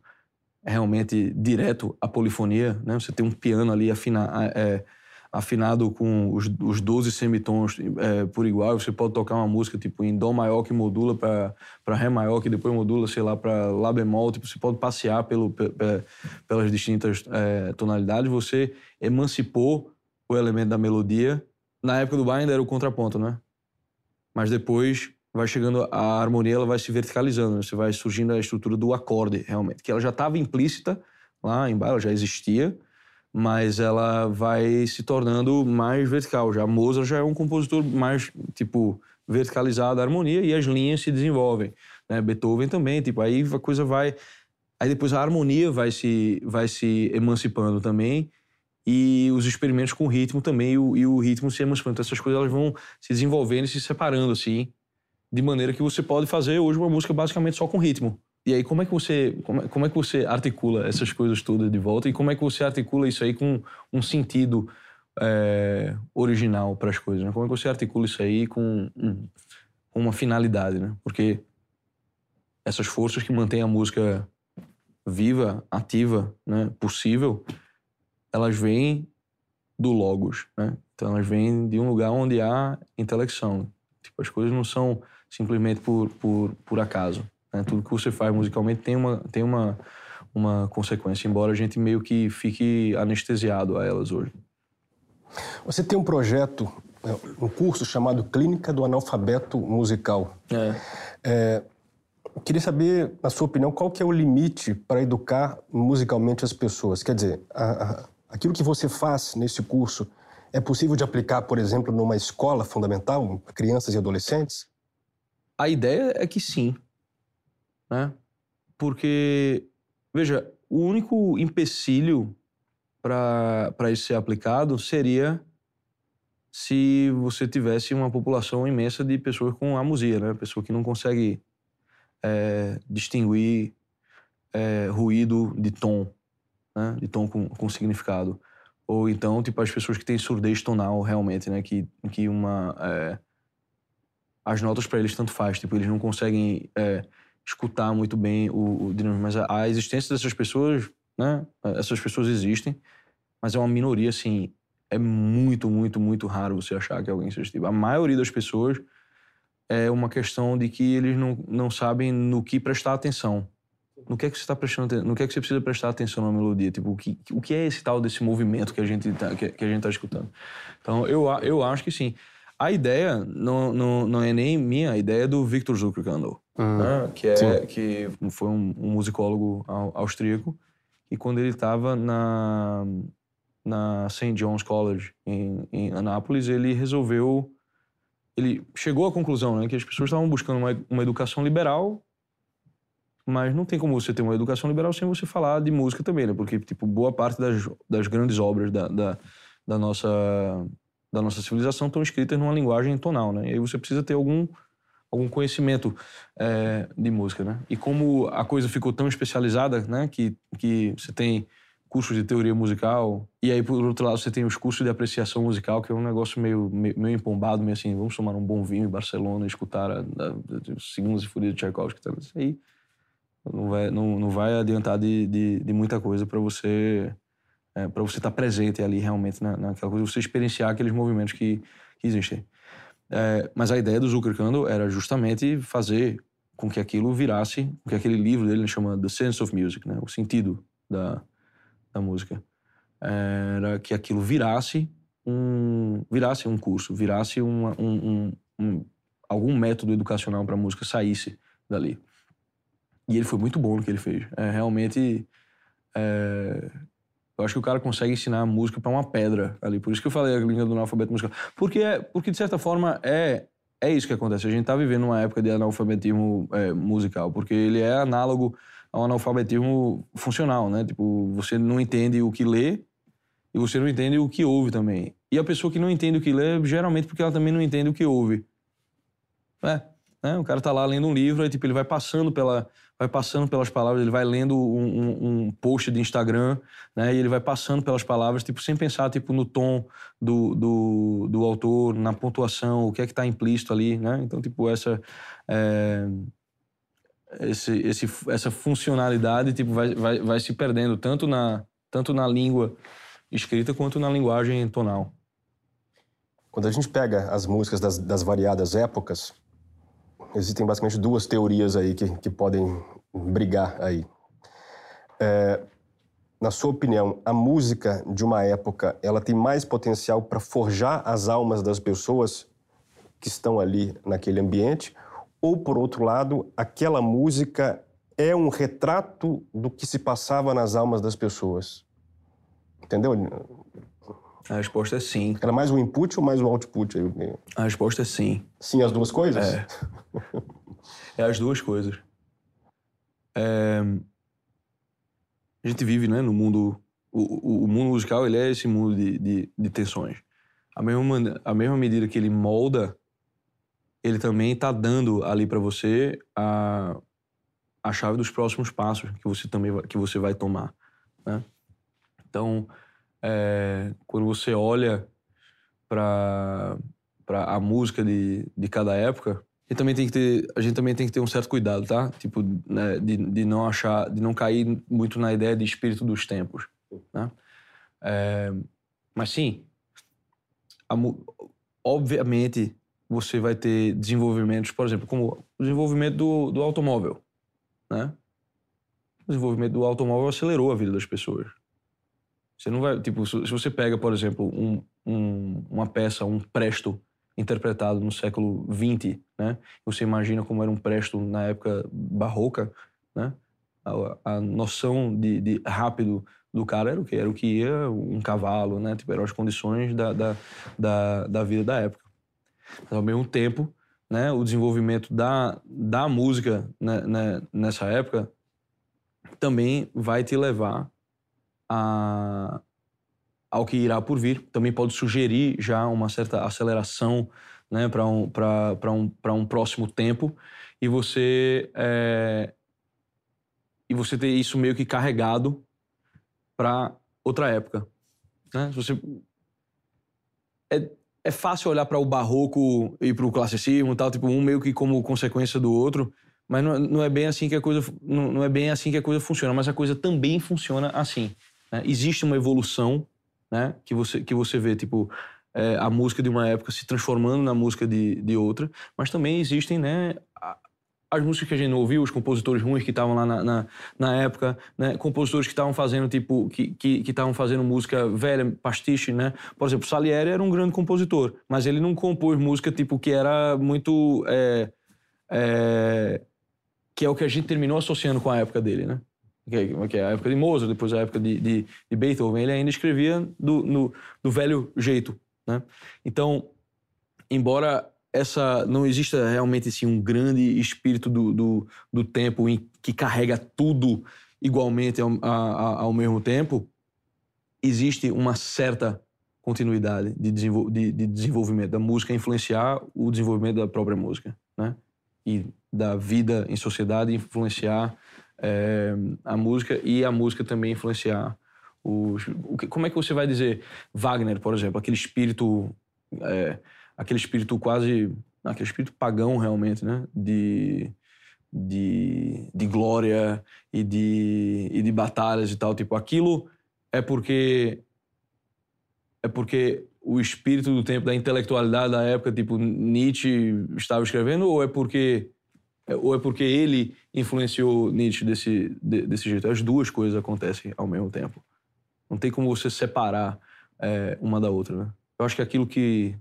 realmente direto à polifonia, né? Você tem um piano ali afina, é, afinado com os, os 12 semitons é, por igual, você pode tocar uma música tipo em dó maior que modula para ré maior que depois modula, sei lá, para lá bemol, tipo, você pode passear pelo, pelas distintas é, tonalidades, você emancipou o elemento da melodia. Na época do Bind era o contraponto, né? Mas depois vai chegando a harmonia, ela vai se verticalizando, né? você vai surgindo a estrutura do acorde, realmente, que ela já estava implícita lá em ela já existia, mas ela vai se tornando mais vertical. Já Mozart já é um compositor mais tipo verticalizado a harmonia e as linhas se desenvolvem, né? Beethoven também, tipo aí a coisa vai aí depois a harmonia vai se vai se emancipando também e os experimentos com o ritmo também e o, e o ritmo se emancipando. Então essas coisas elas vão se desenvolvendo e se separando assim de maneira que você pode fazer hoje uma música basicamente só com ritmo. E aí, como é que você, como é, como é que você articula essas coisas todas de volta e como é que você articula isso aí com um sentido é, original para as coisas? Né? Como é que você articula isso aí com, com uma finalidade, né? Porque essas forças que mantêm a música viva, ativa, né, possível, elas vêm do logos, né? Então elas vêm de um lugar onde há intelecção. Tipo, as coisas não são simplesmente por, por, por acaso. Né? Tudo que você faz musicalmente tem uma, tem uma, uma consequência, embora a gente meio que fique anestesiado a elas hoje. Você tem um projeto, é, um curso chamado Clínica do Analfabeto Musical. É. é queria saber, na sua opinião, qual que é o limite para educar musicalmente as pessoas? Quer dizer, a, a, aquilo que você faz nesse curso é possível de aplicar, por exemplo, numa escola fundamental, para crianças e adolescentes? A ideia é que sim, né? Porque, veja, o único empecilho para isso ser aplicado seria se você tivesse uma população imensa de pessoas com amusia, né? Pessoa que não consegue é, distinguir é, ruído de tom, né? De tom com, com significado. Ou então, tipo, as pessoas que têm surdez tonal realmente, né? Que, que uma... É, as notas para eles tanto faz, tipo, eles não conseguem é, escutar muito bem o, o mas a, a, existência dessas pessoas, né, essas pessoas existem, mas é uma minoria, assim, é muito, muito, muito raro você achar que alguém seja tipo. A maioria das pessoas é uma questão de que eles não, não sabem no que prestar atenção. No que é que você está prestando no que é que você precisa prestar atenção na melodia? Tipo, o que, o que é esse tal desse movimento que a gente tá, que, que a gente tá escutando? Então, eu, eu acho que sim. A ideia não, não, não é nem minha, a ideia é do Victor Zuckerkandl, né? que, é, que foi um, um musicólogo austríaco, e quando ele estava na, na St. John's College, em, em Anápolis, ele resolveu... Ele chegou à conclusão né, que as pessoas estavam buscando uma, uma educação liberal, mas não tem como você ter uma educação liberal sem você falar de música também, né? Porque, tipo, boa parte das, das grandes obras da, da, da nossa da nossa civilização estão escritas numa linguagem tonal, né? E aí você precisa ter algum algum conhecimento é, de música, né? E como a coisa ficou tão especializada, né? Que, que você tem cursos de teoria musical e aí por outro lado você tem os cursos de apreciação musical que é um negócio meio meio, meio empombado, meio assim, vamos tomar um bom vinho em Barcelona e escutar a, a, a Segundas Sinfonia de Tchaikovsky, tá? Isso aí não vai não, não vai adiantar de, de, de muita coisa para você é, para você estar tá presente ali realmente na, naquela coisa, você experienciar aqueles movimentos que, que existem. É, mas a ideia do Zuckerkando era justamente fazer com que aquilo virasse, com que aquele livro dele chama The Sense of Music, né? o sentido da, da música, era que aquilo virasse um virasse um curso, virasse uma, um, um, um, algum método educacional para a música saísse dali. E ele foi muito bom no que ele fez. É, realmente é, eu acho que o cara consegue ensinar música para uma pedra ali. Por isso que eu falei a língua do analfabeto musical. Porque, é, porque de certa forma, é, é isso que acontece. A gente tá vivendo uma época de analfabetismo é, musical, porque ele é análogo ao analfabetismo funcional, né? Tipo, você não entende o que lê e você não entende o que ouve também. E a pessoa que não entende o que lê, geralmente porque ela também não entende o que ouve. É, né? O cara tá lá lendo um livro, aí tipo, ele vai passando pela, vai passando pelas palavras, ele vai lendo um, um, um, post de Instagram, né? E ele vai passando pelas palavras, tipo, sem pensar, tipo, no tom do, do, do autor, na pontuação, o que é que está implícito ali, né? Então, tipo, essa... É, esse, esse, essa funcionalidade, tipo, vai, vai, vai se perdendo tanto na, tanto na língua escrita quanto na linguagem tonal. Quando a gente pega as músicas das, das variadas épocas, existem basicamente duas teorias aí que, que podem brigar aí. É, na sua opinião, a música de uma época ela tem mais potencial para forjar as almas das pessoas que estão ali naquele ambiente? Ou, por outro lado, aquela música é um retrato do que se passava nas almas das pessoas? Entendeu? A resposta é sim. Era mais o input ou mais o output? A resposta é sim. Sim, as duas coisas? É. é as duas coisas. É... A gente vive, né, no mundo... O, o, mundo musical, ele é esse mundo de, de, de tensões. A mesma, a mesma medida que ele molda, ele também está dando ali para você a, a chave dos próximos passos que você também vai, que você vai tomar, né? Então, é, quando você olha para a música de, de cada época, também tem que ter, a gente também tem que ter um certo cuidado, tá? Tipo, né, de, de não achar, de não cair muito na ideia de espírito dos tempos, né? É, mas sim, a, obviamente você vai ter desenvolvimentos, por exemplo, como o desenvolvimento do, do automóvel, né? O desenvolvimento do automóvel acelerou a vida das pessoas. Você não vai, tipo, se você pega, por exemplo, um, um, uma peça, um presto interpretado no século XX, né? Você imagina como era um presto na época barroca, né? A, a noção de, de, rápido do cara era o que? Era o que ia um cavalo, né? Tipo, eram as condições da, da, da, da vida da época. Mas, ao mesmo tempo, né? O desenvolvimento da, da música né, né, nessa época também vai te levar a, ao que irá por vir. Também pode sugerir já uma certa aceleração né, para um, um, um próximo tempo e você, é, e você ter isso meio que carregado para outra época. Né? Você, é, é fácil olhar para o barroco e para o classicismo tal, tipo um meio que como consequência do outro, mas não, não é bem assim que a coisa não, não é bem assim que a coisa funciona, mas a coisa também funciona assim. Né? Existe uma evolução né? que, você, que você vê, tipo, é, a música de uma época se transformando na música de, de outra, mas também existem né, as músicas que a gente não ouviu, os compositores ruins que estavam lá na, na, na, época, né? compositores que estavam fazendo tipo que que estavam fazendo música velha, pastiche, né? Por exemplo, Salieri era um grande compositor, mas ele não compôs música tipo que era muito é, é, que é o que a gente terminou associando com a época dele, né? Que é a época de Mozart, depois a época de, de, de Beethoven, ele ainda escrevia do, no, do velho jeito, né? Então, embora essa não exista realmente assim, um grande espírito do, do, do tempo em, que carrega tudo igualmente ao, a, ao mesmo tempo, existe uma certa continuidade de, desenvol de, de, desenvolvimento da música influenciar o desenvolvimento da própria música, né? e da vida em sociedade influenciar é, a música e a música também influenciar os, o que, como é que você vai dizer Wagner, por exemplo, aquele espírito, é, aquele espírito quase, aquele espírito pagão realmente, né? De, de, de glória e de, e de batalhas e tal. Tipo, aquilo é porque é porque o espírito do tempo da intelectualidade da época, tipo Nietzsche estava escrevendo, ou é porque ou é porque ele influenciou Nietzsche desse desse jeito? As duas coisas acontecem ao mesmo tempo. Não tem como você separar é, uma da outra, né? Eu acho que aquilo que,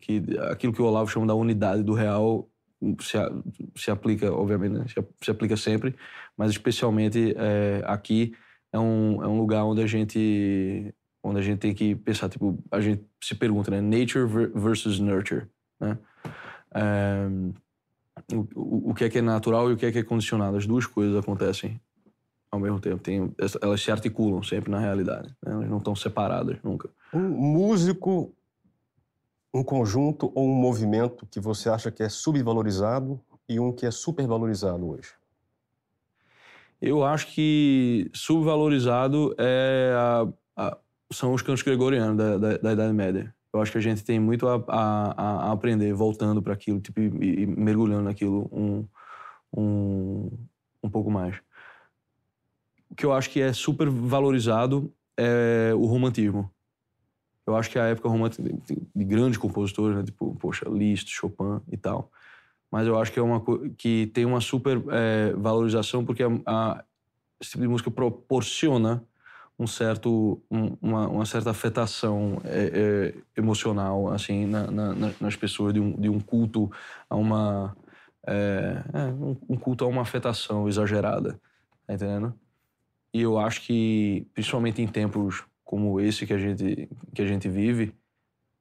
que aquilo que o Olavo chama da unidade do real se, se aplica, obviamente, né? se, se, aplica sempre, mas especialmente é, aqui é um, é um lugar onde a gente onde a gente tem que pensar, tipo, a gente se pergunta, né? Nature versus nurture, né? É, o, o que é que é natural e o que é que é condicionado. As duas coisas acontecem ao mesmo tempo. Tem, elas se articulam sempre na realidade. Né? Elas não estão separadas nunca. Um músico, um conjunto ou um movimento que você acha que é subvalorizado e um que é supervalorizado hoje? Eu acho que subvalorizado é a, a, são os cantos gregorianos da, da, da, Idade Média. Eu acho que a gente tem muito a, a aprender voltando para aquilo tipo, e, e mergulhando naquilo um, um, um pouco mais o que eu acho que é super valorizado é o romantismo. Eu acho que a época romântica de grandes compositores, né? tipo, poxa, Liszt, Chopin e tal. Mas eu acho que é uma que tem uma super é, valorização porque a, a, esse tipo de música proporciona um certo, um, uma, uma, certa afetação é, é, emocional assim na, na, nas pessoas de um, de um culto a uma é, é, um, culto a uma afetação exagerada, tá entendendo? E eu acho que, principalmente em tempos como esse que a gente, que a gente vive,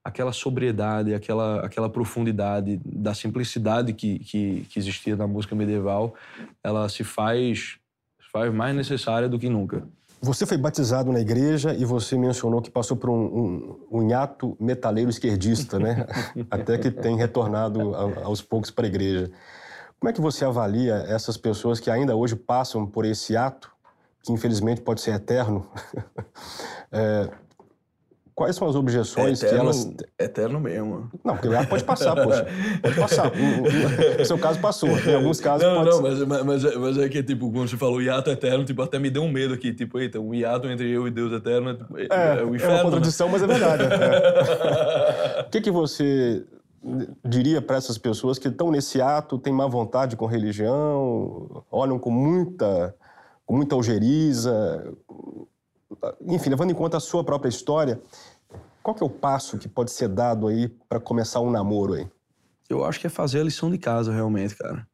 aquela sobriedade, aquela, aquela profundidade da simplicidade que, que, que existia na música medieval, ela se faz, faz mais necessária do que nunca. Você foi batizado na igreja e você mencionou que passou por um, um, um hiato metaleiro esquerdista, né? Até que tem retornado aos poucos para a igreja. Como é que você avalia essas pessoas que ainda hoje passam por esse ato que infelizmente pode ser eterno. é, quais são as objeções é eterno, que elas. Eterno mesmo. Não, porque o pode passar, poxa. Pode passar. No seu caso passou. Em alguns casos não, pode Não, mas, mas, mas, é, que, tipo, quando você falou hiato eterno, tipo, até me deu um medo aqui. Tipo, eita, um hiato entre eu e Deus eterno é, é, é o inferno. É uma contradição, né? mas é verdade. É. O que, que você diria para essas pessoas que estão nesse ato, têm má vontade com religião, olham com muita com muita algeriza, enfim, levando em conta a sua própria história, qual que é o passo que pode ser dado aí para começar um namoro aí? Eu acho que é fazer a lição de casa, realmente, cara.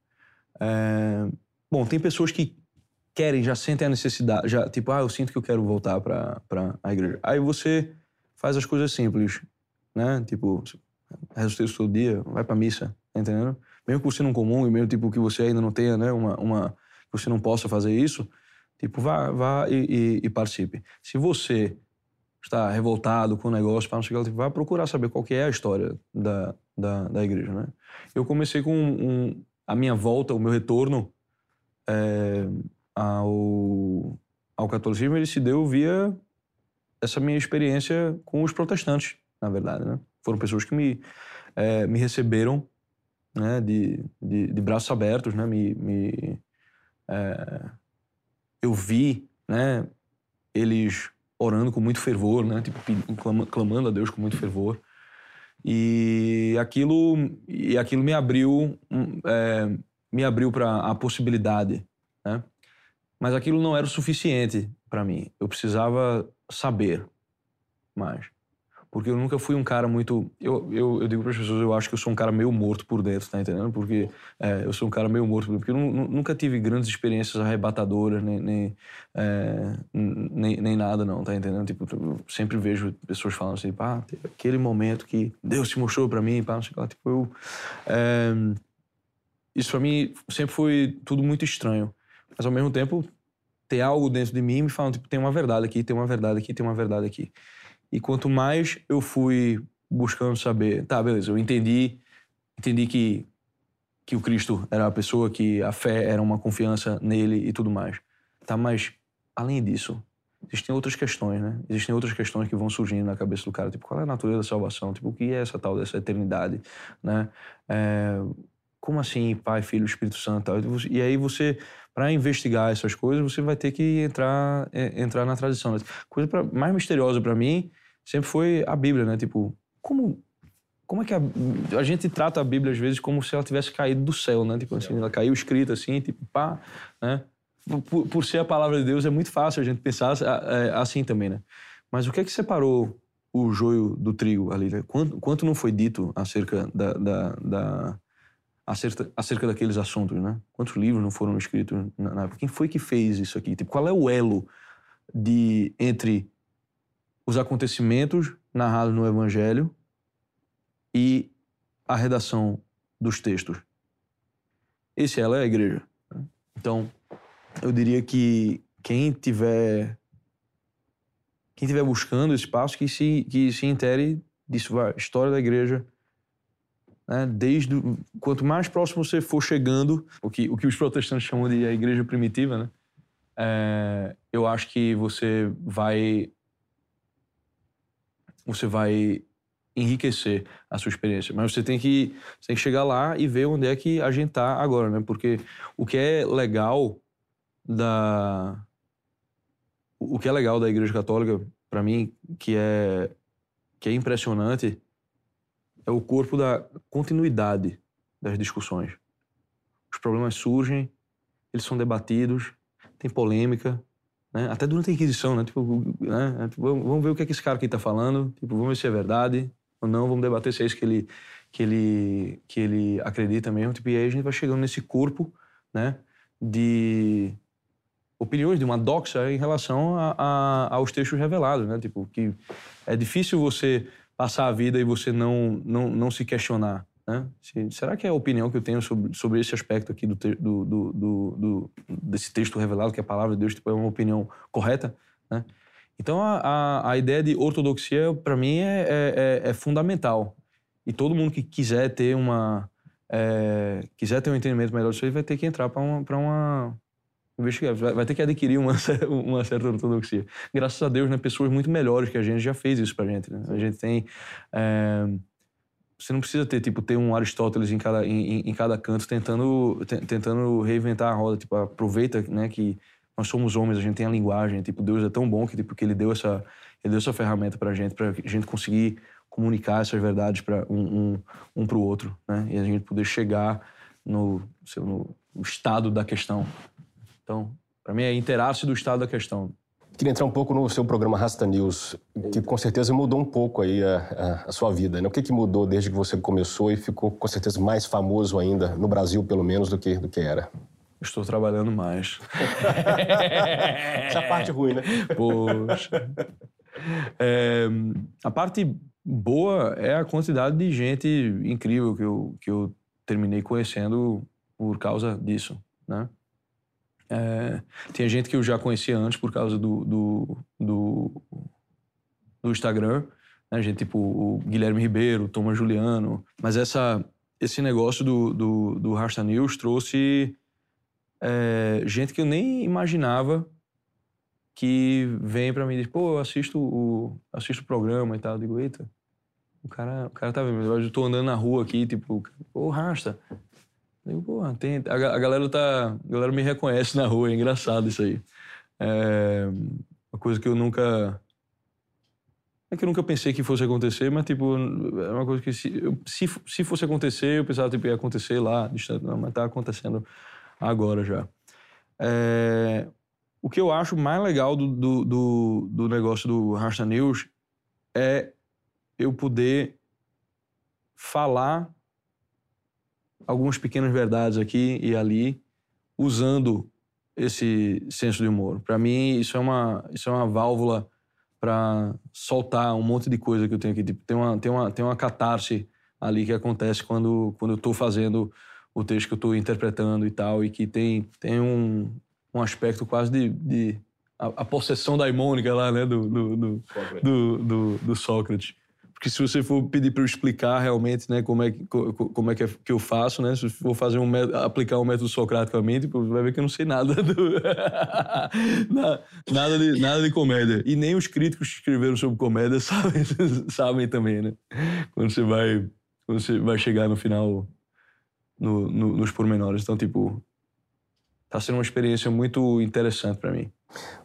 É... Bom, tem pessoas que querem, já sentem a necessidade, já, tipo, ah, eu sinto que eu quero voltar para a igreja. Aí você faz as coisas simples, né? Tipo, reza o texto todo dia, vai pra missa, tá entendendo? Mesmo que você não comungue, mesmo tipo que você ainda não tenha, né, uma, uma que você não possa fazer isso, Tipo, vá, vá e, e, e participe. Se você está revoltado com o negócio, para não sei o que, tipo, vá procurar saber qual que é a história da, da, da igreja, né? Eu comecei com um, a minha volta, o meu retorno é, ao, ao catolicismo, ele se deu via essa minha experiência com os protestantes, na verdade, né? Foram pessoas que me, é, me receberam né, de, de, de braços abertos, né? Me, me é, eu vi, né, eles orando com muito fervor, né, tipo, clamando a Deus com muito fervor. E aquilo, e aquilo me abriu, é, me abriu para a possibilidade, né? Mas aquilo não era o suficiente para mim. Eu precisava saber mais porque eu nunca fui um cara muito. Eu, eu, eu digo para as pessoas, eu acho que eu sou um cara meio morto por dentro, tá entendendo? Porque é, eu sou um cara meio morto por dentro, porque eu nunca tive grandes experiências arrebatadoras, nem, nem, é, nem, nem, nada, não, tá entendendo? Tipo, eu sempre vejo pessoas falando assim, pá, teve aquele momento que Deus se mostrou para mim, pá, não sei lá. Tipo, eu. É, isso para mim sempre foi tudo muito estranho. Mas ao mesmo tempo, ter algo dentro de mim me falando, tipo, tem uma verdade aqui, tem uma verdade aqui, tem uma verdade aqui. E quanto mais eu fui buscando saber, tá, beleza, eu entendi, entendi que que o Cristo era a pessoa, que a fé era uma confiança nele e tudo mais. Tá, mas além disso, existem outras questões, né? Existem outras questões que vão surgindo na cabeça do cara, tipo, qual é a natureza da salvação? Tipo, o que é essa tal dessa eternidade, né? É, como assim, Pai, Filho, Espírito Santo? E aí você, para investigar essas coisas, você vai ter que entrar é, entrar na tradição. Né? Coisa pra, mais misteriosa para mim sempre foi a Bíblia, né? Tipo, como como é que a, a, gente trata a Bíblia às vezes como se ela tivesse caído do céu, né? Tipo assim, ela caiu escrita assim, tipo, pá, né? Por, por, ser a palavra de Deus é muito fácil a gente pensar é, assim também, né? Mas o que é que separou o joio do trigo ali? Né? Quanto, quanto não foi dito acerca da, da, da acerca, acerca daqueles assuntos, né? Quantos livros não foram escritos na, na Quem foi que fez isso aqui? Tipo, qual é o elo de entre os acontecimentos narrados no Evangelho e a redação dos textos? Esse elo é a igreja. Né? Então, eu diria que quem tiver quem tiver buscando espaço que se que se intere disso, vai, história da igreja, né? Desde quanto mais próximo você for chegando, o que, o que os protestantes chamam de a igreja primitiva, né? É, eu acho que você vai você vai enriquecer a sua experiência. Mas você tem que, você tem que chegar lá e ver onde é que a gente está agora, né? Porque o que é legal da o que é legal da Igreja Católica para mim, que é que é impressionante, é o corpo da continuidade das discussões. Os problemas surgem, eles são debatidos, tem polêmica, né? até durante a Inquisição, né? Tipo, né? Tipo, vamos ver o que, é que esse cara aqui está falando, tipo, vamos ver se é verdade ou não, vamos debater se é isso que ele, que ele, que ele acredita mesmo. Tipo, e aí a gente vai chegando nesse corpo né? de opiniões, de uma doxa em relação a, a, aos textos revelados. Né? Tipo, que é difícil você passar a vida e você não, não, não se questionar. Né? Se, será que é a opinião que eu tenho sobre, sobre esse aspecto aqui do, do, do, do, desse texto revelado, que é a palavra de Deus, tipo, é uma opinião correta? Né? Então, a, a, a, ideia de ortodoxia, para mim, é, é, é, é, fundamental. E todo mundo que quiser ter uma é, quiser ter um entendimento melhor disso aí, vai ter que entrar para uma, uma, vai, ter que adquirir uma, uma certa ortodoxia. Graças a Deus, né, pessoas muito melhores que a gente já fez isso pra gente. Né? A gente tem. É, você não precisa ter, tipo, ter um Aristóteles em cada, em, em cada canto tentando, tentando reinventar a roda. Tipo, aproveita né, que nós somos homens, a gente tem a linguagem. Tipo, Deus é tão bom que, tipo, que ele deu essa, ele deu essa ferramenta pra gente, pra gente conseguir comunicar essas verdades para um, um, um para o outro, né? E a gente poder chegar no, no estado da questão. Então, para mim é interar-se do estado da questão. Queria entrar um pouco no seu programa Rasta News, que com certeza mudou um pouco aí a, a, a, sua vida. Né? O que, que mudou desde que você começou e ficou com certeza mais famoso ainda, no Brasil pelo menos, do que, do que era? Estou trabalhando mais. Essa parte ruim, né? Poxa. É, a parte boa é a quantidade de gente incrível que eu, que eu terminei conhecendo por causa disso, né? É, tinha gente que eu já conhecia antes por causa do, do, do, do Instagram, né? gente tipo o Guilherme Ribeiro, o Thomas Juliano. Mas essa, esse negócio do, do, do Rasta News trouxe é, gente que eu nem imaginava que vem para mim e diz, pô, eu assisto o, assisto o programa e tal. Eu digo, eita, o cara, o cara tá vendo. Eu tô andando na rua aqui, tipo, pô, Rasta, eu, porra, tem, a, a, galera tá. A galera me reconhece na rua, é engraçado isso aí. É uma coisa que eu nunca. É que eu nunca pensei que fosse acontecer, mas, tipo, é uma coisa que se, eu, se, se fosse acontecer, eu pensava, tipo, ia acontecer lá, distante, não, mas tá acontecendo agora já. É, o que eu acho mais legal do, do, do, do negócio do Rasta News é eu poder falar algumas pequenas verdades aqui e ali, usando esse senso de humor. Para mim, isso é uma, isso é uma válvula para soltar um monte de coisa que eu tenho aqui. Tipo, tem, uma, tem, uma, tem uma catarse ali que acontece quando, quando eu estou fazendo o texto que eu estou interpretando e tal, e que tem, tem um, um aspecto quase de, de a, a, possessão daimônica lá, né, do, do, do, do, do Sócrates. Porque se você for pedir para eu explicar realmente, né, como é que, como é é que eu faço, né, se eu for fazer um aplicar um método tipo, vai ver que eu não sei nada do nada de nada de comédia. E nem os críticos que escreveram sobre comédia sabem, sabem também, né? Quando você vai quando você vai chegar no final no, no, nos pormenores. Então, tipo, tá sendo uma experiência muito interessante para mim.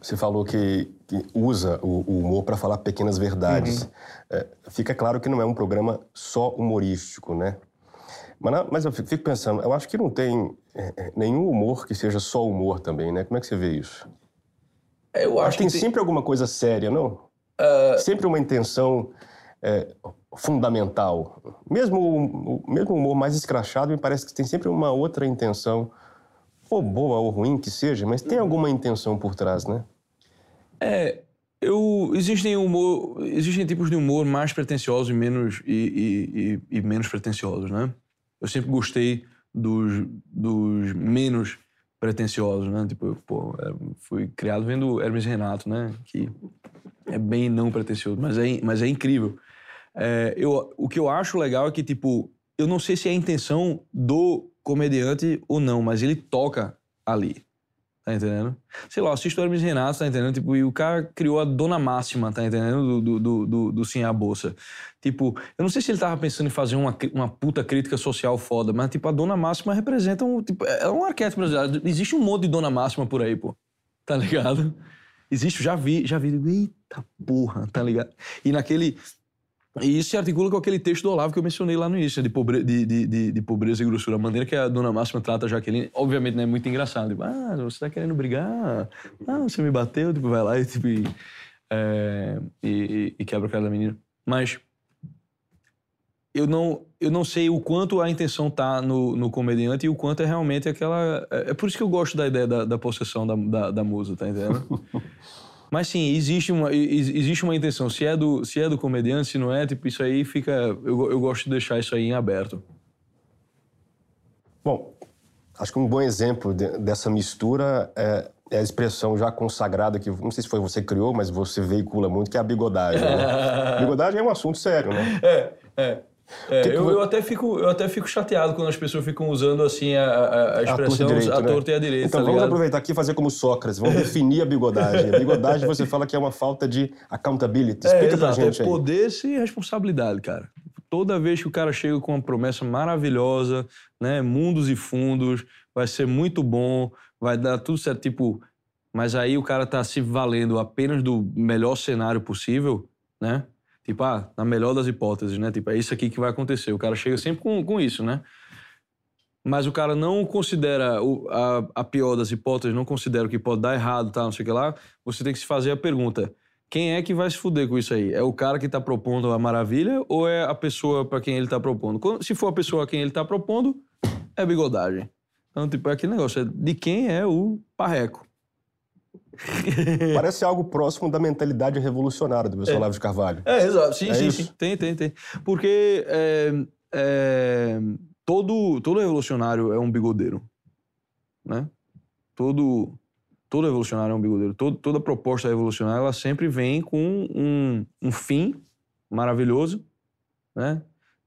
Você falou que, que usa o, o humor para falar pequenas verdades. Uhum. É, fica claro que não é um programa só humorístico, né? Mas, mas eu fico pensando, eu acho que não tem é, é, nenhum humor que seja só humor também, né? Como é que você vê isso? Eu acho, acho que tem, tem sempre alguma coisa séria, não? Uh... Sempre uma intenção é, fundamental. Mesmo o mesmo humor mais escrachado, me parece que tem sempre uma outra intenção ou boa ou ruim que seja, mas tem alguma intenção por trás, né? É, eu existem humor, existem tipos de humor mais pretensiosos e menos e, e, e, e menos pretensiosos, né? Eu sempre gostei dos, dos menos pretensiosos, né? Tipo, eu, pô, é, fui criado vendo Hermes Renato, né? Que é bem não pretensioso, mas é, mas é incrível. É, eu, o que eu acho legal é que, tipo, eu não sei se é a intenção do comediante ou não, mas ele toca ali. Tá entendendo? Sei lá, assisto Hermes Renato, tá entendendo? Tipo, e o cara criou a dona máxima, tá entendendo? Do, do, do, do Sim a Bolsa. Tipo, eu não sei se ele tava pensando em fazer uma, uma puta crítica social foda, mas, tipo, a dona máxima representa um. Tipo, é um arquétipo brasileiro. Existe um monte de dona máxima por aí, pô. Tá ligado? Existe, já vi, já vi. Eita porra, tá ligado? E naquele. E isso se articula com aquele texto do Olavo que eu mencionei lá no início, de, pobre, de, de, de, de, pobreza e grossura. A maneira que a dona Máxima trata a Jaqueline, obviamente, não é muito engraçado. Tipo, ah, você tá querendo brigar? Ah, você me bateu? Tipo, vai lá e, tipo, e, é, e, e quebra a cara da menina. Mas eu não, eu não sei o quanto a intenção tá no, no comediante e o quanto é realmente aquela... É, é por isso que eu gosto da ideia da, da possessão da, da, da musa, tá entendendo? Mas sim, existe uma, existe uma intenção. Se é, do, se é do comediante, se não é, tipo, isso aí fica. Eu, eu gosto de deixar isso aí em aberto. Bom, acho que um bom exemplo de, dessa mistura é, é, a expressão já consagrada que não sei se foi você que criou, mas você veicula muito, que é a bigodagem. Né? bigodagem é um assunto sério, né? É, é. É, que eu, eu, até fico, eu até fico chateado quando as pessoas ficam usando assim a, a, a expressão a, né? torta e a direita. Então tá vamos aproveitar aqui e fazer como Sócrates, vamos definir a bigodagem. A bigodagem você fala que é uma falta de accountability. É, Explica é, pra gente é poder e responsabilidade, cara. Toda vez que o cara chega com uma promessa maravilhosa, né, mundos e fundos, vai ser muito bom, vai dar tudo certo, tipo, mas aí o cara tá se valendo apenas do melhor cenário possível, né? Tipo, ah, na melhor das hipóteses, né? Tipo, é isso aqui que vai acontecer. O cara chega sempre com, com isso, né? Mas o cara não considera o, a, a pior das hipóteses, não considera o que pode dar errado, tá, não sei o que lá. Você tem que se fazer a pergunta: quem é que vai se fuder com isso aí? É o cara que está propondo a maravilha ou é a pessoa para quem ele está propondo? Se for a pessoa a quem ele está propondo, é bigodagem. Então, tipo, é aquele negócio: é de quem é o parreco. Parece algo próximo da mentalidade revolucionária do professor é. Olavo de Carvalho. É, exato. Sim, é sim, sim. Tem, tem, tem. Porque é, é, todo, todo revolucionário é um bigodeiro. Né? Todo, todo revolucionário é um bigodeiro. Todo, toda proposta revolucionária ela sempre vem com um, um fim maravilhoso, né?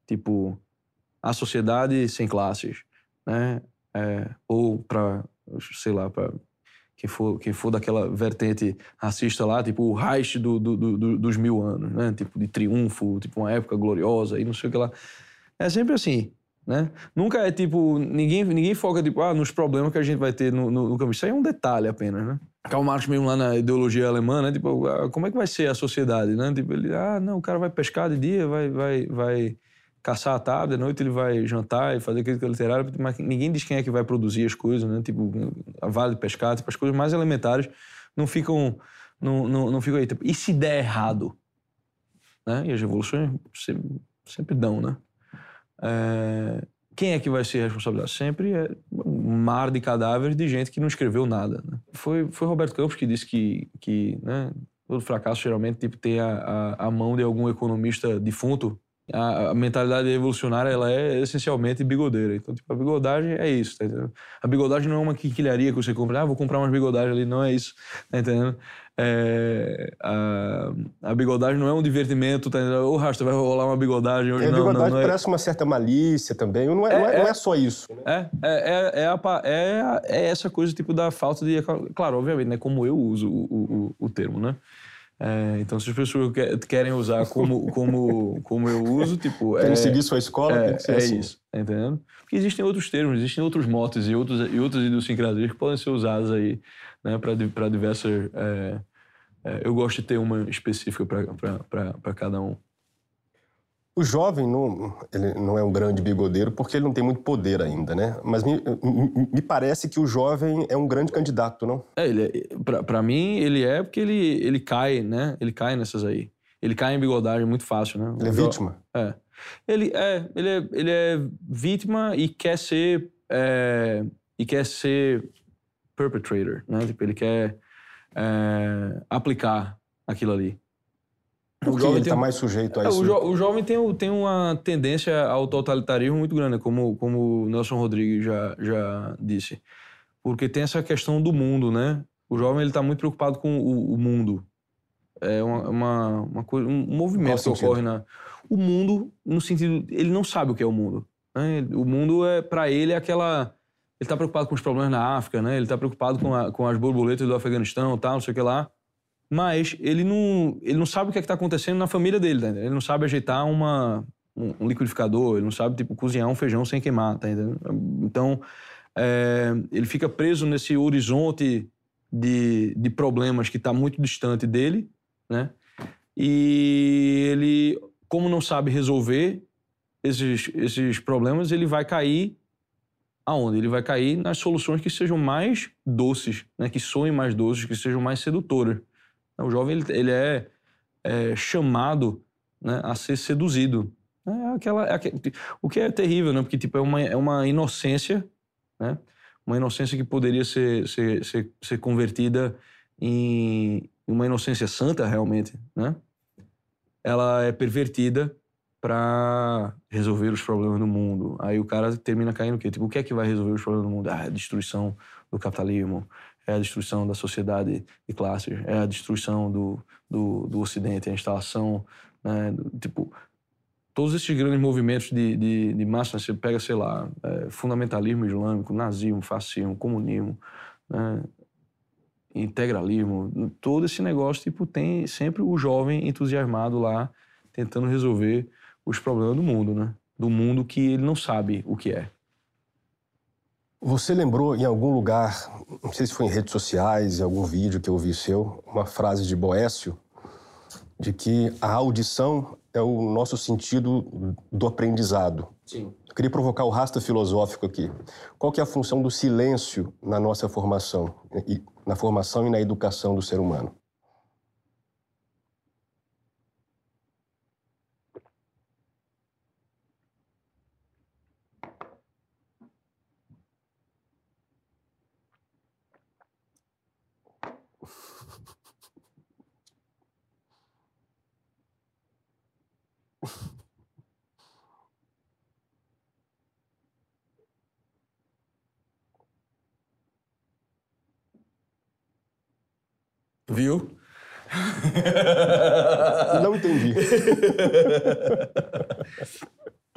Tipo, a sociedade sem classes, né? É, ou para, sei lá, para quem for, for daquela vertente racista lá, tipo o Reich do, do, do, dos mil anos, né? Tipo de triunfo, tipo uma época gloriosa e não sei o que lá. É sempre assim, né? Nunca é tipo, ninguém, ninguém foca tipo, ah, nos problemas que a gente vai ter no, no, no caminho. Isso aí é um detalhe apenas, né? Karl Marx mesmo lá na ideologia alemã, né? Tipo, ah, como é que vai ser a sociedade, né? Tipo, ele, ah, não, o cara vai pescar de dia, vai, vai, vai caçar à tarde, à noite ele vai jantar e fazer crítica literária, mas ninguém diz quem é que vai produzir as coisas, né? Tipo, a vale pescar, tipo, as coisas mais elementares não ficam, não, não, não ficam aí. Tipo, e se der errado? Né? E as revoluções sempre, sempre dão, né? É, quem é que vai ser responsável? Sempre é um mar de cadáveres de gente que não escreveu nada. Né? Foi, foi Roberto Campos que disse que, que né, todo fracasso geralmente tipo, tem a, a, a mão de algum economista defunto a, a, mentalidade revolucionária ela é essencialmente bigodeira. Então, tipo, a bigodagem é isso, tá entendendo? A bigodagem não é uma quinquilharia que você compra, ah, vou comprar umas bigodagens ali, não é isso, tá entendendo? é, a, a, bigodagem não é um divertimento, tá? Ô, Rasta, vai rolar uma bigodagem hoje. É, a não, bigodagem não, não é... parece uma certa malícia também, não é, é, não é, não é só isso. Né? É, é, é, a, é, é, essa coisa tipo da falta de... Claro, obviamente, né, como eu uso o, o, o termo, né? É, então, se as pessoas querem usar como, como, como eu uso, tipo. Tem é, que seguir sua escola, é, tem que ser é assim. isso, tá entendendo? Porque existem outros termos, existem outros motes e, outros, e outras idiosincrasias que podem ser usadas aí né, para diversas. É, é, eu gosto de ter uma específica para cada um. O jovem não, ele não é um grande bigodeiro porque ele não tem muito poder ainda, né? Mas me, me parece que o jovem é um grande candidato, não? É, ele é, para mim ele é porque ele, ele cai, né? Ele cai nessas aí. Ele cai em bigodagem muito fácil, né? Ele é vítima? É. Ele é, ele é, ele é vítima e quer ser é, e quer ser perpetrator, né? Tipo, ele quer é, aplicar aquilo ali. Que ele está um... mais sujeito a é, isso? O, jo o, jovem tem, tem uma tendência ao totalitarismo muito grande, como, como o Nelson Rodrigues já, já disse. Porque tem essa questão do mundo, né? O jovem está muito preocupado com o, o mundo. É uma, uma, uma coisa, um movimento que sentido? ocorre na... O mundo, no sentido... Ele não sabe o que é o mundo. Né? O mundo, é para ele, é aquela... Ele está preocupado com os problemas na África, né? Ele está preocupado com, a, com as borboletas do Afeganistão, tal, não sei o que lá mas ele não, ele não sabe o que é está acontecendo na família dele, tá Ele não sabe ajeitar uma, um, um, liquidificador, ele não sabe, tipo, cozinhar um feijão sem queimar, tá? Então, é, ele fica preso nesse horizonte de, de problemas que está muito distante dele, né? E ele, como não sabe resolver esses, esses problemas, ele vai cair aonde? Ele vai cair nas soluções que sejam mais doces, né? Que soem mais doces, que sejam mais sedutoras. O jovem ele, ele é, é, chamado né, a ser seduzido. É aquela, é aquele, o que é terrível, né? Porque tipo, é, uma, é uma inocência, né? uma inocência que poderia ser, ser, ser, ser convertida em uma inocência santa, realmente. Né? Ela é pervertida para resolver os problemas do mundo. Aí o cara termina caindo o quê? Tipo, o que é que vai resolver os problemas do mundo? Ah, a destruição do capitalismo, é a destruição da sociedade de classes, é a destruição do, do, do Ocidente, a instalação, né, do, tipo, todos esses grandes movimentos de, de, de massa, você pega, sei lá, é, fundamentalismo islâmico, nazismo, fascismo, comunismo, né, integralismo, todo esse negócio, tipo, tem sempre o jovem entusiasmado lá tentando resolver os problemas do mundo, né? Do mundo que ele não sabe o que é. Você lembrou em algum lugar, não sei se foi em redes sociais, em algum vídeo que eu vi seu, uma frase de Boécio, de que a audição é o nosso sentido do aprendizado. Sim. Eu queria provocar o rasta filosófico aqui. Qual que é a função do silêncio na nossa formação, na formação e na educação do ser humano? Viu? Não entendi.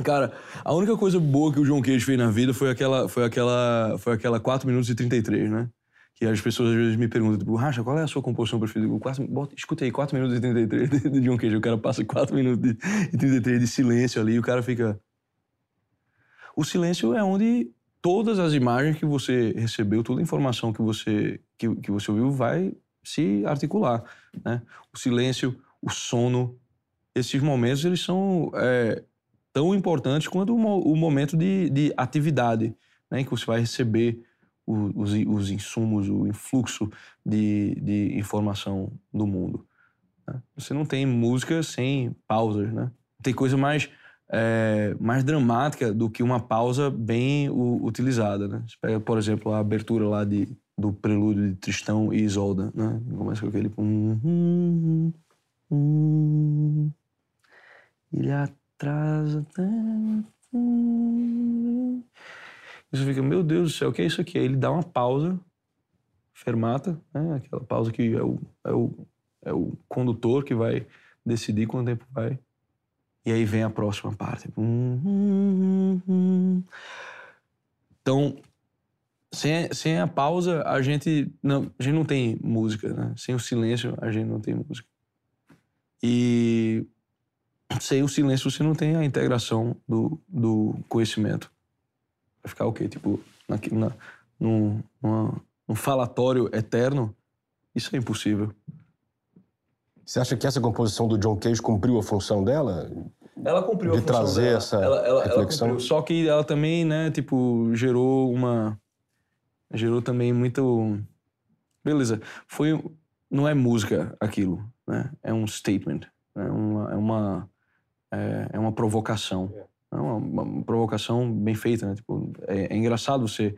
Cara, a única coisa boa que o João Queijo fez na vida foi aquela, foi aquela, foi aquela 4 minutos e 33, né? Que as pessoas às vezes me perguntam, tipo, Racha, qual é a sua composição preferida? Eu, quatro, bota, escuta aí, 4 minutos e 33 de John Cage. O cara passa 4 minutos e 33 de silêncio ali e o cara fica. O silêncio é onde todas as imagens que você recebeu, toda a informação que você, que, que você ouviu vai se articular. Né? O silêncio, o sono, esses momentos eles são é, tão importantes quanto o, o momento de, de atividade, né? em que você vai receber os, os insumos, o influxo de, de informação do mundo. Né? Você não tem música sem pausas, né? Tem coisa mais, é, mais dramática do que uma pausa bem utilizada, né? Você pega, por exemplo, a abertura lá de, do prelúdio de Tristão e Isolda, né? Começa com aquele... Hum, hum, hum, ele atrasa... Você fica, meu Deus do céu, o que é isso aqui? Aí ele dá uma pausa, fermata, né? aquela pausa que é o, é, o, é o condutor que vai decidir quanto tempo vai. E aí vem a próxima parte. Então, sem, sem a pausa, a gente, não, a gente não tem música, né? Sem o silêncio, a gente não tem música. E sem o silêncio, você não tem a integração do, do conhecimento. Vai ficar o quê? Tipo, na, na, num, numa, num falatório eterno? Isso é impossível. Você acha que essa composição do John Cage cumpriu a função dela? Ela cumpriu de a função trazer dela. essa ela, ela, reflexão. Ela Só que ela também, né, tipo, gerou uma... Gerou também muito... Beleza, foi... Não é música aquilo, né? É um statement. É uma... É uma, é, é uma provocação. É uma, uma, provocação bem feita, né? Tipo, é, é engraçado você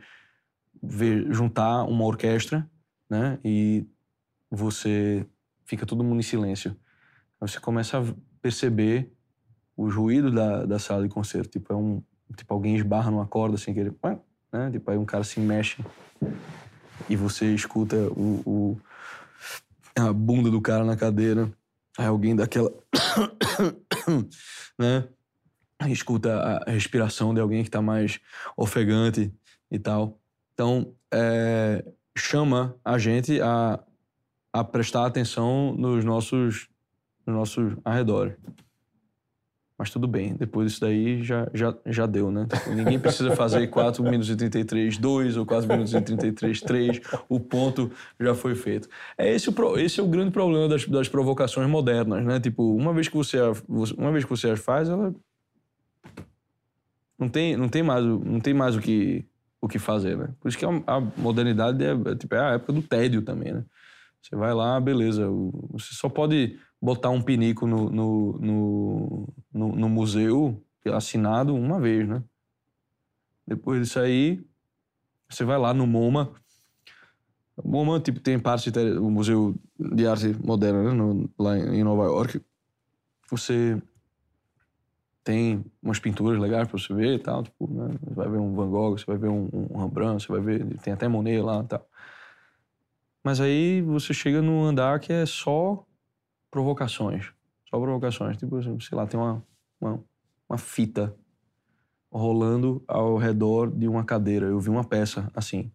ver, juntar uma orquestra, né? E você fica todo mundo em silêncio. Você começa a perceber os ruídos da, da sala de concerto. Tipo, é um, tipo, alguém esbarra numa corda sem querer. Né? Tipo, aí um cara se mexe e você escuta o, o a bunda do cara na cadeira. Aí alguém daquela. né? Escuta a respiração de alguém que tá mais ofegante e tal. Então, é, chama a gente a a prestar atenção nos nossos, nos nossos arredores. Mas tudo bem, depois disso daí já, já, já deu, né? Tipo, ninguém precisa fazer 4 minutos e 33, 2 ou 4 minutos e 33, 3. O ponto já foi feito. É esse o, esse é o grande problema das, das provocações modernas, né? Tipo, uma vez que você, uma vez que você as faz, ela. Não tem, não tem, mais, não tem mais o que, o que fazer, né? Por isso que a, a modernidade é, é, tipo, é a época do tédio também, né? Você vai lá, beleza. Você só pode botar um pinico no, no, no, no, no museu assinado uma vez, né? Depois disso aí, você vai lá no MoMA. O MoMA tipo, tem parte, o Museu de Arte Moderna, né? no, lá em Nova York. Você tem umas pinturas legais para você ver e tal. Tipo, né? Você vai ver um Van Gogh, você vai ver um, um Rembrandt, você vai ver... Tem até Monet lá e tal. Mas aí você chega num andar que é só provocações. Só provocações. Tipo, sei lá, tem uma, uma, uma fita rolando ao redor de uma cadeira. Eu vi uma peça assim.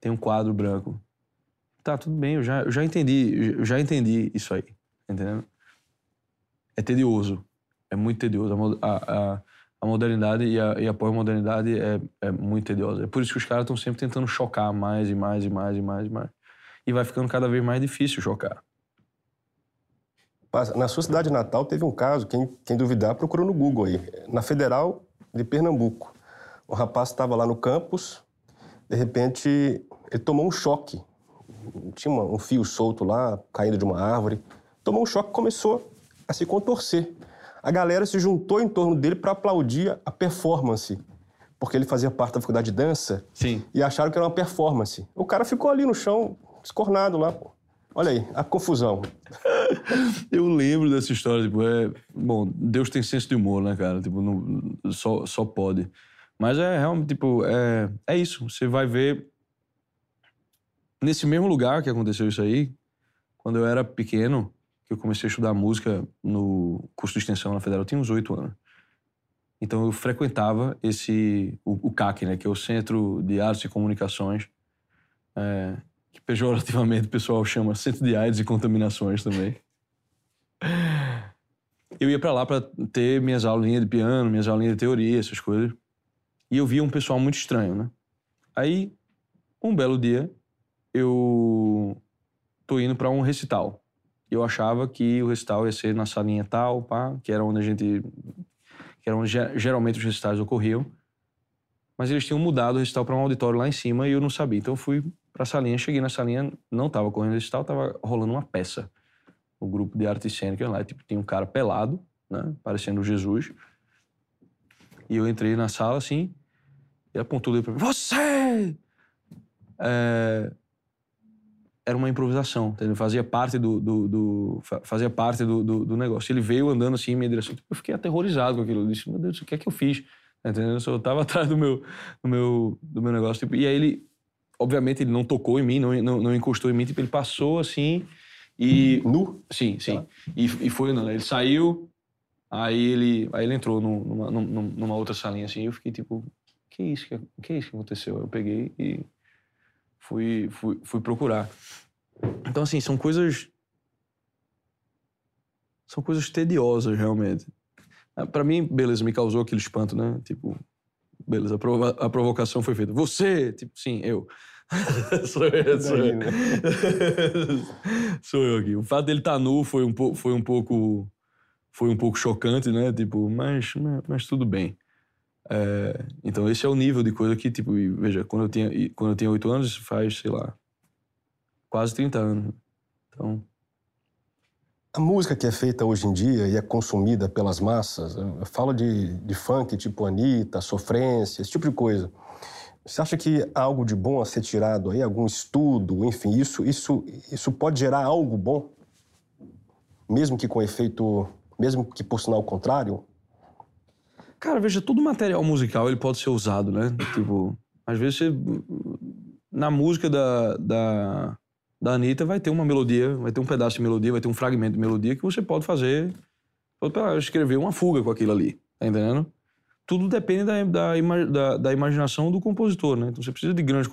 Tem um quadro branco. Tá, tudo bem, eu já, eu já entendi, eu já entendi isso aí. Entendendo? É tedioso. É muito tedioso. A, a, a modernidade e a, e a pós-modernidade é, é muito tediosa. É por isso que os caras estão sempre tentando chocar mais e mais e mais e mais e mais. E vai ficando cada vez mais difícil chocar. Na sua cidade natal teve um caso, quem, quem duvidar procurou no Google aí, na Federal de Pernambuco. O rapaz estava lá no campus, de repente ele tomou um choque. Tinha uma, um fio solto lá, caindo de uma árvore. Tomou um choque e começou a se contorcer a galera se juntou em torno dele para aplaudir a performance. Porque ele fazia parte da faculdade de dança. Sim. E acharam que era uma performance. O cara ficou ali no chão, escornado lá, pô. Olha aí, a confusão. Eu lembro dessa história, tipo, é... Bom, Deus tem senso de humor, né, cara? Tipo, não, só, só pode. Mas é realmente, tipo, é, é isso. Você vai ver... Nesse mesmo lugar que aconteceu isso aí, quando eu era pequeno, que eu comecei a estudar música no curso de extensão na Federal, eu tinha uns oito anos. Então eu frequentava esse o, o, CAC, né, que é o Centro de Artes e Comunicações, é, que pejorativamente o pessoal chama Centro de AIDS e Contaminações também. Eu ia para lá para ter minhas aulinhas de piano, minhas aulinhas de teoria, essas coisas. E eu via um pessoal muito estranho, né? Aí, um belo dia, eu tô indo para um recital eu achava que o recital ia ser na salinha tal, pá, que era onde a gente. que era onde geralmente os recitais ocorriam. Mas eles tinham mudado o recital para um auditório lá em cima e eu não sabia. Então eu fui para a salinha, cheguei na salinha, não estava correndo recital, estava rolando uma peça. O grupo de arte cênica lá, tipo, tinha um cara pelado, né, parecendo Jesus. E eu entrei na sala assim, e apontou para mim: Você! É, era uma improvisação, ele fazia parte do, do, do fazia parte do, do, do, negócio. Ele veio andando assim em minha direção, eu fiquei aterrorizado com aquilo. Eu disse, meu Deus, o que é que eu fiz? Entendeu? Eu só tava atrás do meu, do meu, do meu negócio. Tipo, e aí ele obviamente ele não tocou em mim, não, não, não encostou em mim, tipo, ele passou assim e... Nu? Sim, sim. Tá. E, e foi andando. Ele saiu, aí ele, aí ele entrou numa, numa, numa outra salinha assim, e eu fiquei tipo, que isso que, que isso que aconteceu? Eu peguei e fui, fui, fui procurar. Então, assim, são coisas. São coisas tediosas, realmente. Ah, para mim, beleza, me causou aquele espanto, né? Tipo, beleza, a, prova a provocação foi feita. Você! Tipo, sim, eu. sou eu, sou eu. Né? sou eu aqui. O fato dele estar tá nu foi um, foi um pouco. Foi um pouco chocante, né? Tipo, mas, mas, mas tudo bem. É, então esse é o nível de coisa que, tipo, veja, quando eu tinha, quando eu tinha 8 anos, faz, sei lá, quase 30 anos. Então... A música que é feita hoje em dia e é consumida pelas massas, eu falo de, de funk tipo Anitta, sofrência, esse tipo de coisa. Você acha que há algo de bom a ser tirado aí, algum estudo, enfim, isso, isso, isso pode gerar algo bom? Mesmo que com efeito, mesmo que por sinal contrário? Cara, veja, todo material musical ele pode ser usado, né? Tipo, às vezes você, na música da, da, da Anitta vai ter uma melodia, vai ter um pedaço de melodia, vai ter um fragmento de melodia que você pode fazer, pode escrever uma fuga com aquilo ali, tá entendendo? Tudo depende da, da, da, da imaginação do compositor, né? Então você precisa de grandes...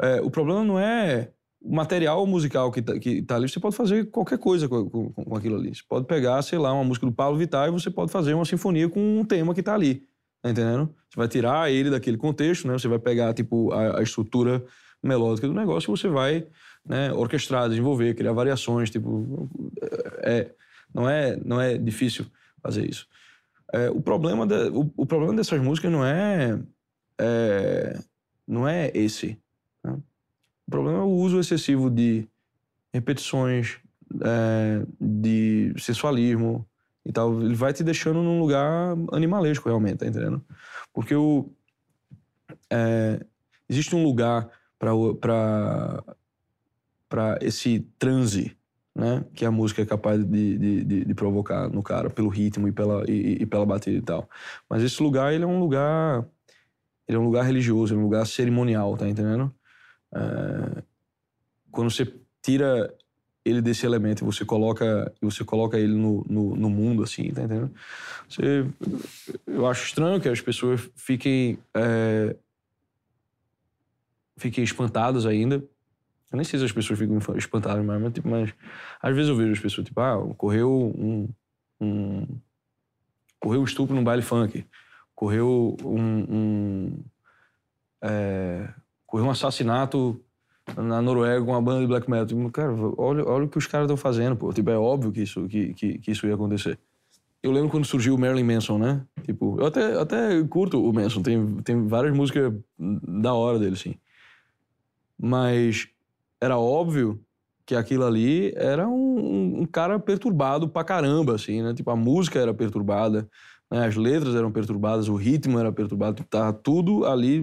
É, o problema não é material musical que tá, que tá ali, você pode fazer qualquer coisa com, com, com, aquilo ali. Você pode pegar, sei lá, uma música do Paulo Vittar e você pode fazer uma sinfonia com um tema que tá ali. Tá entendendo? Você vai tirar ele daquele contexto, né? Você vai pegar, tipo, a, a estrutura melódica do negócio e você vai né, orquestrar, desenvolver, criar variações, tipo... É, não, é, não é difícil fazer isso. É, o, problema de, o, o, problema dessas músicas não é, é não é esse. O problema é o uso excessivo de repetições, é, de sensualismo e tal. Ele vai te deixando num lugar animalesco, realmente, tá entendendo? Porque o, é, existe um lugar para esse transe né? Que a música é capaz de, de, de, de, provocar no cara, pelo ritmo e pela, e, e, pela batida e tal. Mas esse lugar, ele é um lugar... Ele é um lugar religioso, é um lugar cerimonial, tá entendendo? É, quando você tira ele desse elemento e você coloca você coloca ele no, no, no, mundo assim tá entendendo? Você, eu acho estranho que as pessoas fiquem é, fiquem espantadas ainda. Eu nem sei se as pessoas ficam espantadas mais mas, tipo, mas às vezes eu vejo as pessoas tipo ah correu um, um correu um estupro num baile funk correu um, um é, ocorreu um assassinato na Noruega com uma banda de black metal. Tipo, cara, olha, olha o que os caras estão fazendo, pô. Tipo, é óbvio que isso, que, que, que, isso ia acontecer. Eu lembro quando surgiu o Marilyn Manson, né? Tipo, eu até, até curto o Manson, tem, tem várias músicas da hora dele, sim. Mas era óbvio que aquilo ali era um, um, cara perturbado pra caramba, assim, né? Tipo, a música era perturbada, né? As letras eram perturbadas, o ritmo era perturbado, tipo, tava tudo ali.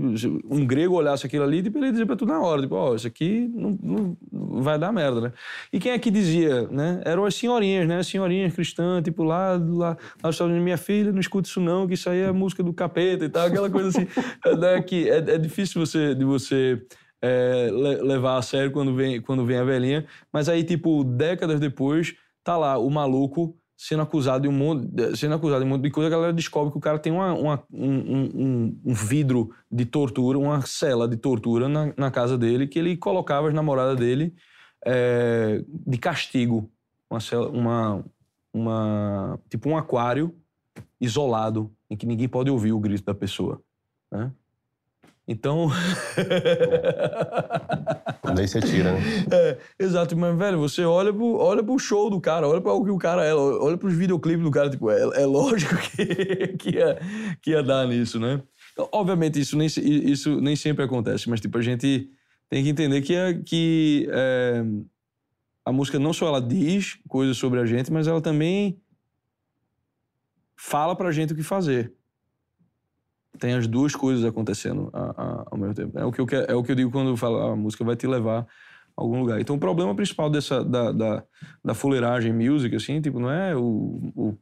Um grego olhasse aquilo ali, tipo, ele dizia pra tudo na hora, tipo, ó, oh, isso aqui não, não, vai dar merda, né? E quem é que dizia, né? Eram as senhorinhas, né? As senhorinhas cristãs, tipo, lá, lá, lá os minha filha, não escuta isso não, que isso aí é música do capeta e tal, aquela coisa assim, né? Que é, é difícil você, de você é, levar a sério quando vem, quando vem a velhinha, mas aí, tipo, décadas depois, tá lá o maluco sendo acusado de um monte, sendo acusado de um monte de coisa, a galera descobre que o cara tem uma, uma um, um, um, vidro de tortura, uma cela de tortura na, na, casa dele, que ele colocava as namoradas dele é, de castigo. Uma, cela, uma, uma, tipo um aquário isolado, em que ninguém pode ouvir o grito da pessoa. Né? Então. Daí você tira, né? É, exato, mas, velho, você olha pro, olha pro show do cara, olha para o que o cara é, olha pros videoclipes do cara, tipo, é, é lógico que, que, ia, que ia dar nisso, né? Então, obviamente, isso nem, isso nem sempre acontece, mas, tipo, a gente tem que entender que, é, que é, a música não só ela diz coisas sobre a gente, mas ela também fala pra gente o que fazer tem as duas coisas acontecendo ao mesmo tempo. É o, que eu, é o que eu digo quando eu falo ah, a música vai te levar a algum lugar. Então o problema principal dessa da, da, da fuleiragem music, assim, tipo, não é o, o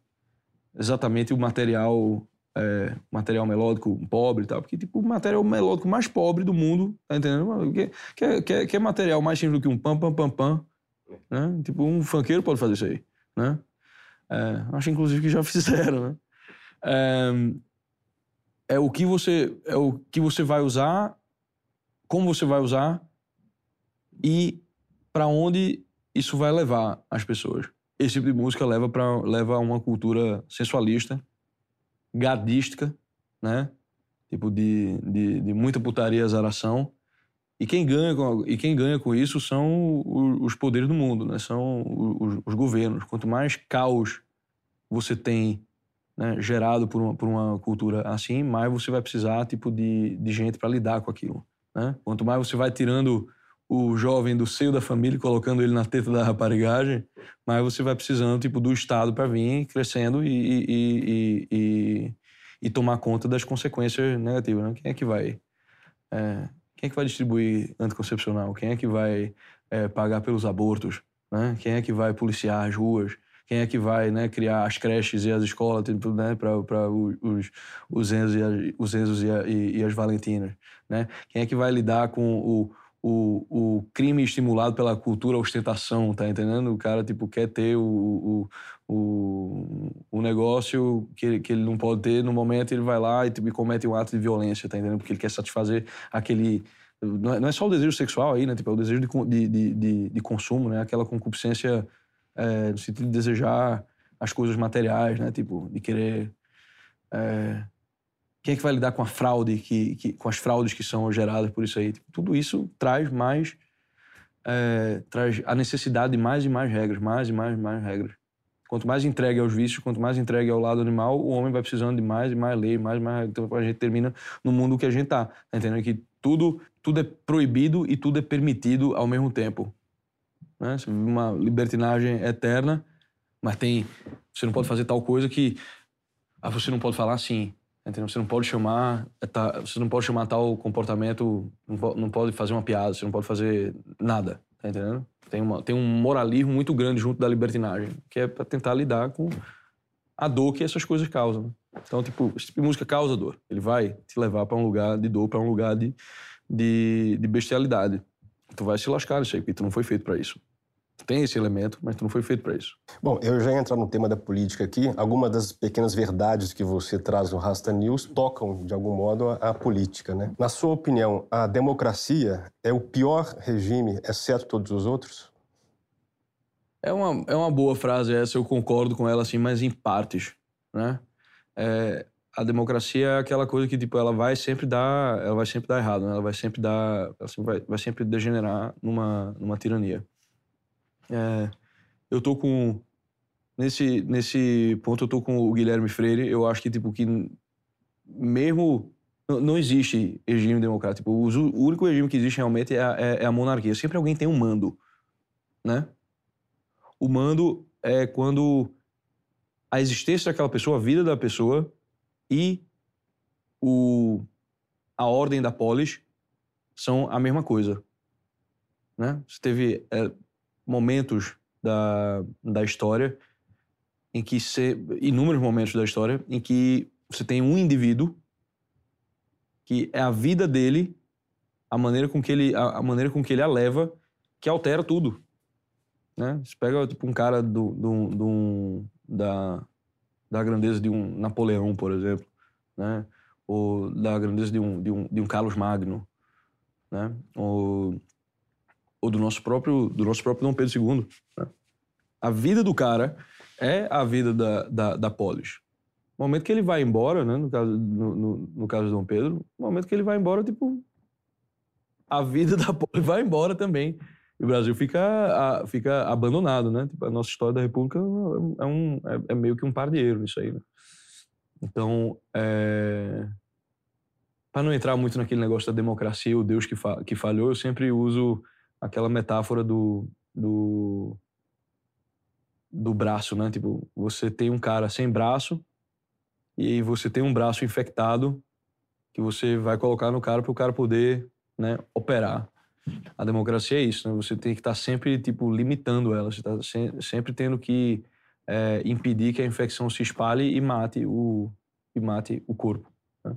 exatamente o material é, material melódico pobre e tal, porque, tipo, o material melódico mais pobre do mundo, tá entendendo? Que, que, que, que é material mais simples do que um pam, pam, pam, pam, né? Tipo, um funkeiro pode fazer isso aí, né? É, acho, inclusive, que já fizeram, né? É, é o que você é o que você vai usar, como você vai usar e para onde isso vai levar as pessoas. Esse tipo de música leva para leva a uma cultura sensualista, gadística, né? Tipo de, de, de muita putaria, azaração. E quem ganha com, e quem ganha com isso são os, poderes do mundo, né? São os, os governos. Quanto mais caos você tem né, gerado por uma, por uma cultura assim, mais você vai precisar tipo de, de gente para lidar com aquilo. Né? Quanto mais você vai tirando o jovem do seio da família, colocando ele na teta da raparigagem, mas você vai precisando tipo do Estado para vir crescendo e, e, e, e, e tomar conta das consequências negativas. Né? Quem é que vai é, quem é que vai distribuir anticoncepcional? Quem é que vai é, pagar pelos abortos? Né? Quem é que vai policiar as ruas? Quem é que vai né, criar as creches e as escolas né, para os, os Enzos, e as, os Enzos e, a, e, e as Valentinas? Né? Quem é que vai lidar com o, o, o crime estimulado pela cultura ostentação, tá entendendo? O cara, tipo, quer ter o, o, o, o negócio que ele, que ele não pode ter, no momento ele vai lá e, tipo, comete um ato de violência, tá entendendo? Porque ele quer satisfazer aquele... Não é, é só o desejo sexual aí, né? Tipo, é o desejo de, de, de, de consumo, né? Aquela concupiscência é, no sentido de desejar as coisas materiais, né? Tipo, de querer... É, quem é que vai lidar com a fraude, que, que, com as fraudes que são geradas por isso aí? Tipo, tudo isso traz mais, é, traz a necessidade de mais e mais regras, mais e mais e mais regras. Quanto mais entregue aos vícios, quanto mais entregue ao lado animal, o homem vai precisando de mais e mais lei, mais e mais. Então a gente termina no mundo que a gente tá, tá entendendo? Que tudo, tudo é proibido e tudo é permitido ao mesmo tempo. Né? Uma libertinagem eterna, mas tem. Você não pode fazer tal coisa que. Ah, você não pode falar assim. Entendeu? Você não pode chamar, tá, você não pode chamar tal comportamento, não não pode fazer uma piada, você não pode fazer nada, tá entendendo? Tem, uma, tem um moralismo muito grande junto da libertinagem, que é para tentar lidar com a dor que essas coisas causam. Então, tipo, esse tipo de música causa dor. Ele vai te levar para um lugar de dor, para um lugar de, de, de bestialidade. Tu vai se lascar nisso aí, porque tu não foi feito para isso tem esse elemento, mas tu não foi feito para isso. Bom, eu já ia entrar no tema da política aqui. Algumas das pequenas verdades que você traz no Rasta News tocam, de algum modo, a, política, né? Na sua opinião, a democracia é o pior regime, exceto todos os outros? É uma, é uma boa frase essa, eu concordo com ela, assim, mas em partes, né? É, a democracia é aquela coisa que, tipo, ela vai sempre dar, ela vai sempre dar errado, né? Ela vai sempre dar, ela vai, vai sempre degenerar numa, numa tirania. É, eu tô com. Nesse, nesse ponto, eu tô com o Guilherme Freire. Eu acho que, tipo, que mesmo. Não, existe regime democrático. Tipo, o, único regime que existe realmente é a, é, é a monarquia. Sempre alguém tem um mando, né? O mando é quando a existência daquela pessoa, a vida da pessoa e o, a ordem da polis são a mesma coisa. Né? Você teve é, momentos da, da história em que se, inúmeros momentos da história em que você tem um indivíduo que é a vida dele, a maneira com que ele a, a maneira com que ele a leva, que altera tudo, né? Você pega tipo um cara do, do, do da da grandeza de um Napoleão, por exemplo, né? Ou da grandeza de um, de um, de um Carlos Magno, né? Ou ou do nosso próprio, do nosso próprio Dom Pedro II. Né? A vida do cara é a vida da, da, da polis. No momento que ele vai embora, né, no, caso, no, no, no caso do Dom Pedro, no momento que ele vai embora, tipo, a vida da polis vai embora também. E o Brasil fica, a, fica abandonado, né? Tipo, a nossa história da República é, um, é, é meio que um par de nisso aí, né? Então, é... para não entrar muito naquele negócio da democracia, o Deus que, fa que falhou, eu sempre uso aquela metáfora do, do, do braço, né? Tipo, você tem um cara sem braço e você tem um braço infectado que você vai colocar no cara para o cara poder né, operar. A democracia é isso, né? Você tem que estar tá sempre, tipo, limitando ela. Você está se, sempre tendo que é, impedir que a infecção se espalhe e mate o, e mate o corpo. Né?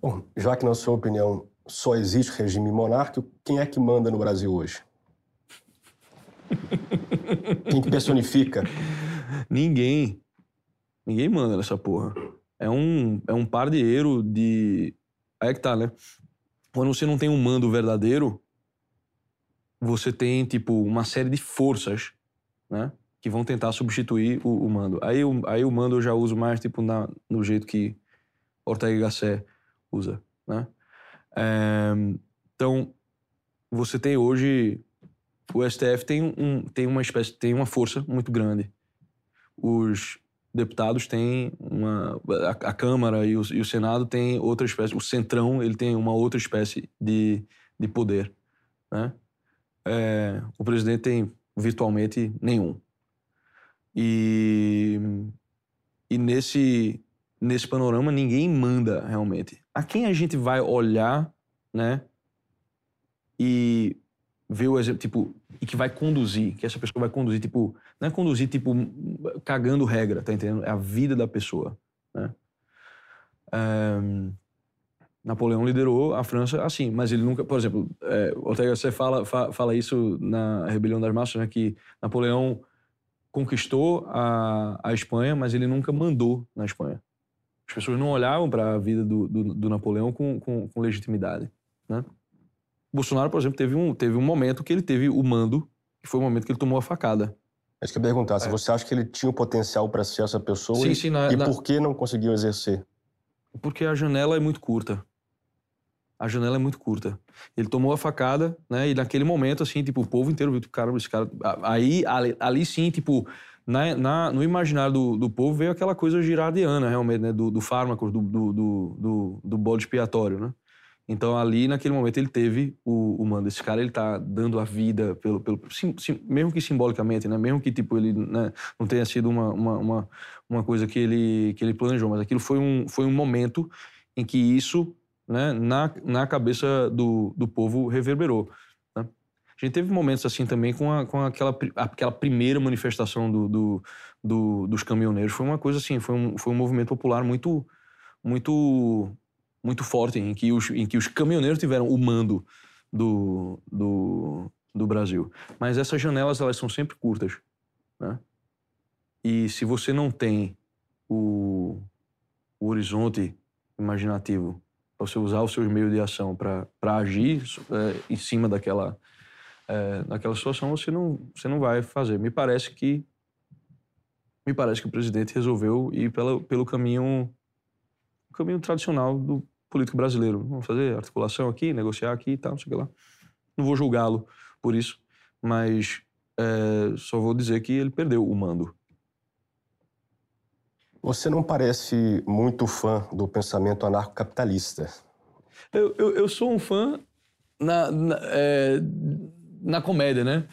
Bom, já que na sua opinião só existe regime monárquico, quem é que manda no Brasil hoje? quem que personifica? Ninguém. Ninguém manda nessa porra. É um, é um par de. Aí é que tá, né? Quando você não tem um mando verdadeiro, você tem, tipo, uma série de forças, né? Que vão tentar substituir o, o mando. Aí, o, aí o mando eu já uso mais, tipo, na, no jeito que Ortega y Gasset usa, né? É, então, você tem hoje... O STF tem, um, tem uma espécie... Tem uma força muito grande. Os deputados têm uma... A, a Câmara e o, e o Senado têm outra espécie... O Centrão, ele tem uma outra espécie de, de poder, né? é, o presidente tem virtualmente nenhum. E, e nesse, nesse panorama ninguém manda realmente. A quem a gente vai olhar, né? E ver o exemplo, tipo, e que vai conduzir, que essa pessoa vai conduzir, tipo, não é conduzir, tipo, cagando regra, tá entendendo? É a vida da pessoa, né? É, Napoleão liderou a França assim, mas ele nunca, por exemplo, é, Ortega você fala fa, fala isso na Rebelião das Massas, né, que Napoleão conquistou a, a Espanha, mas ele nunca mandou na Espanha. As pessoas não olhavam para a vida do, do, do Napoleão com, com, com, legitimidade, né? Bolsonaro, por exemplo, teve um, teve um momento que ele teve o mando, que foi o momento que ele tomou a facada. É isso que eu ia perguntar, é. se você acha que ele tinha o potencial para ser essa pessoa sim, e, sim, na, e na... por que não conseguiu exercer? Porque a janela é muito curta a janela é muito curta. Ele tomou a facada, né? E naquele momento, assim, tipo, o povo inteiro viu, caramba, esse cara. Aí, ali, ali sim, tipo, na, na, no imaginário do, do povo veio aquela coisa girardiana, realmente, né? Do, do fármaco, do, do, do, do bode expiatório, né? Então, ali, naquele momento, ele teve o, o mando. Esse cara, ele tá dando a vida, pelo, pelo sim, sim, mesmo que simbolicamente, né? Mesmo que, tipo, ele né, não tenha sido uma, uma, uma, uma coisa que ele, que ele planejou, mas aquilo foi um, foi um momento em que isso né, na, na cabeça do, do povo reverberou. A gente teve momentos assim também com, a, com aquela, aquela primeira manifestação do, do, do, dos caminhoneiros. Foi uma coisa assim, foi um, foi um movimento popular muito, muito, muito forte, em que, os, em que os caminhoneiros tiveram o mando do, do, do Brasil. Mas essas janelas, elas são sempre curtas. Né? E se você não tem o, o horizonte imaginativo você usar os seus meios de ação para agir é, em cima daquela, é, daquela situação, você não, você não vai fazer. Me parece que me parece que o presidente resolveu ir pela, pelo caminho caminho tradicional do político brasileiro. Vamos fazer articulação aqui, negociar aqui e tal, não sei o que lá. Não vou julgá-lo por isso, mas é, só vou dizer que ele perdeu o mando. Você não parece muito fã do pensamento anarcocapitalista. Eu, eu, eu sou um fã na, na, é, na comédia, né?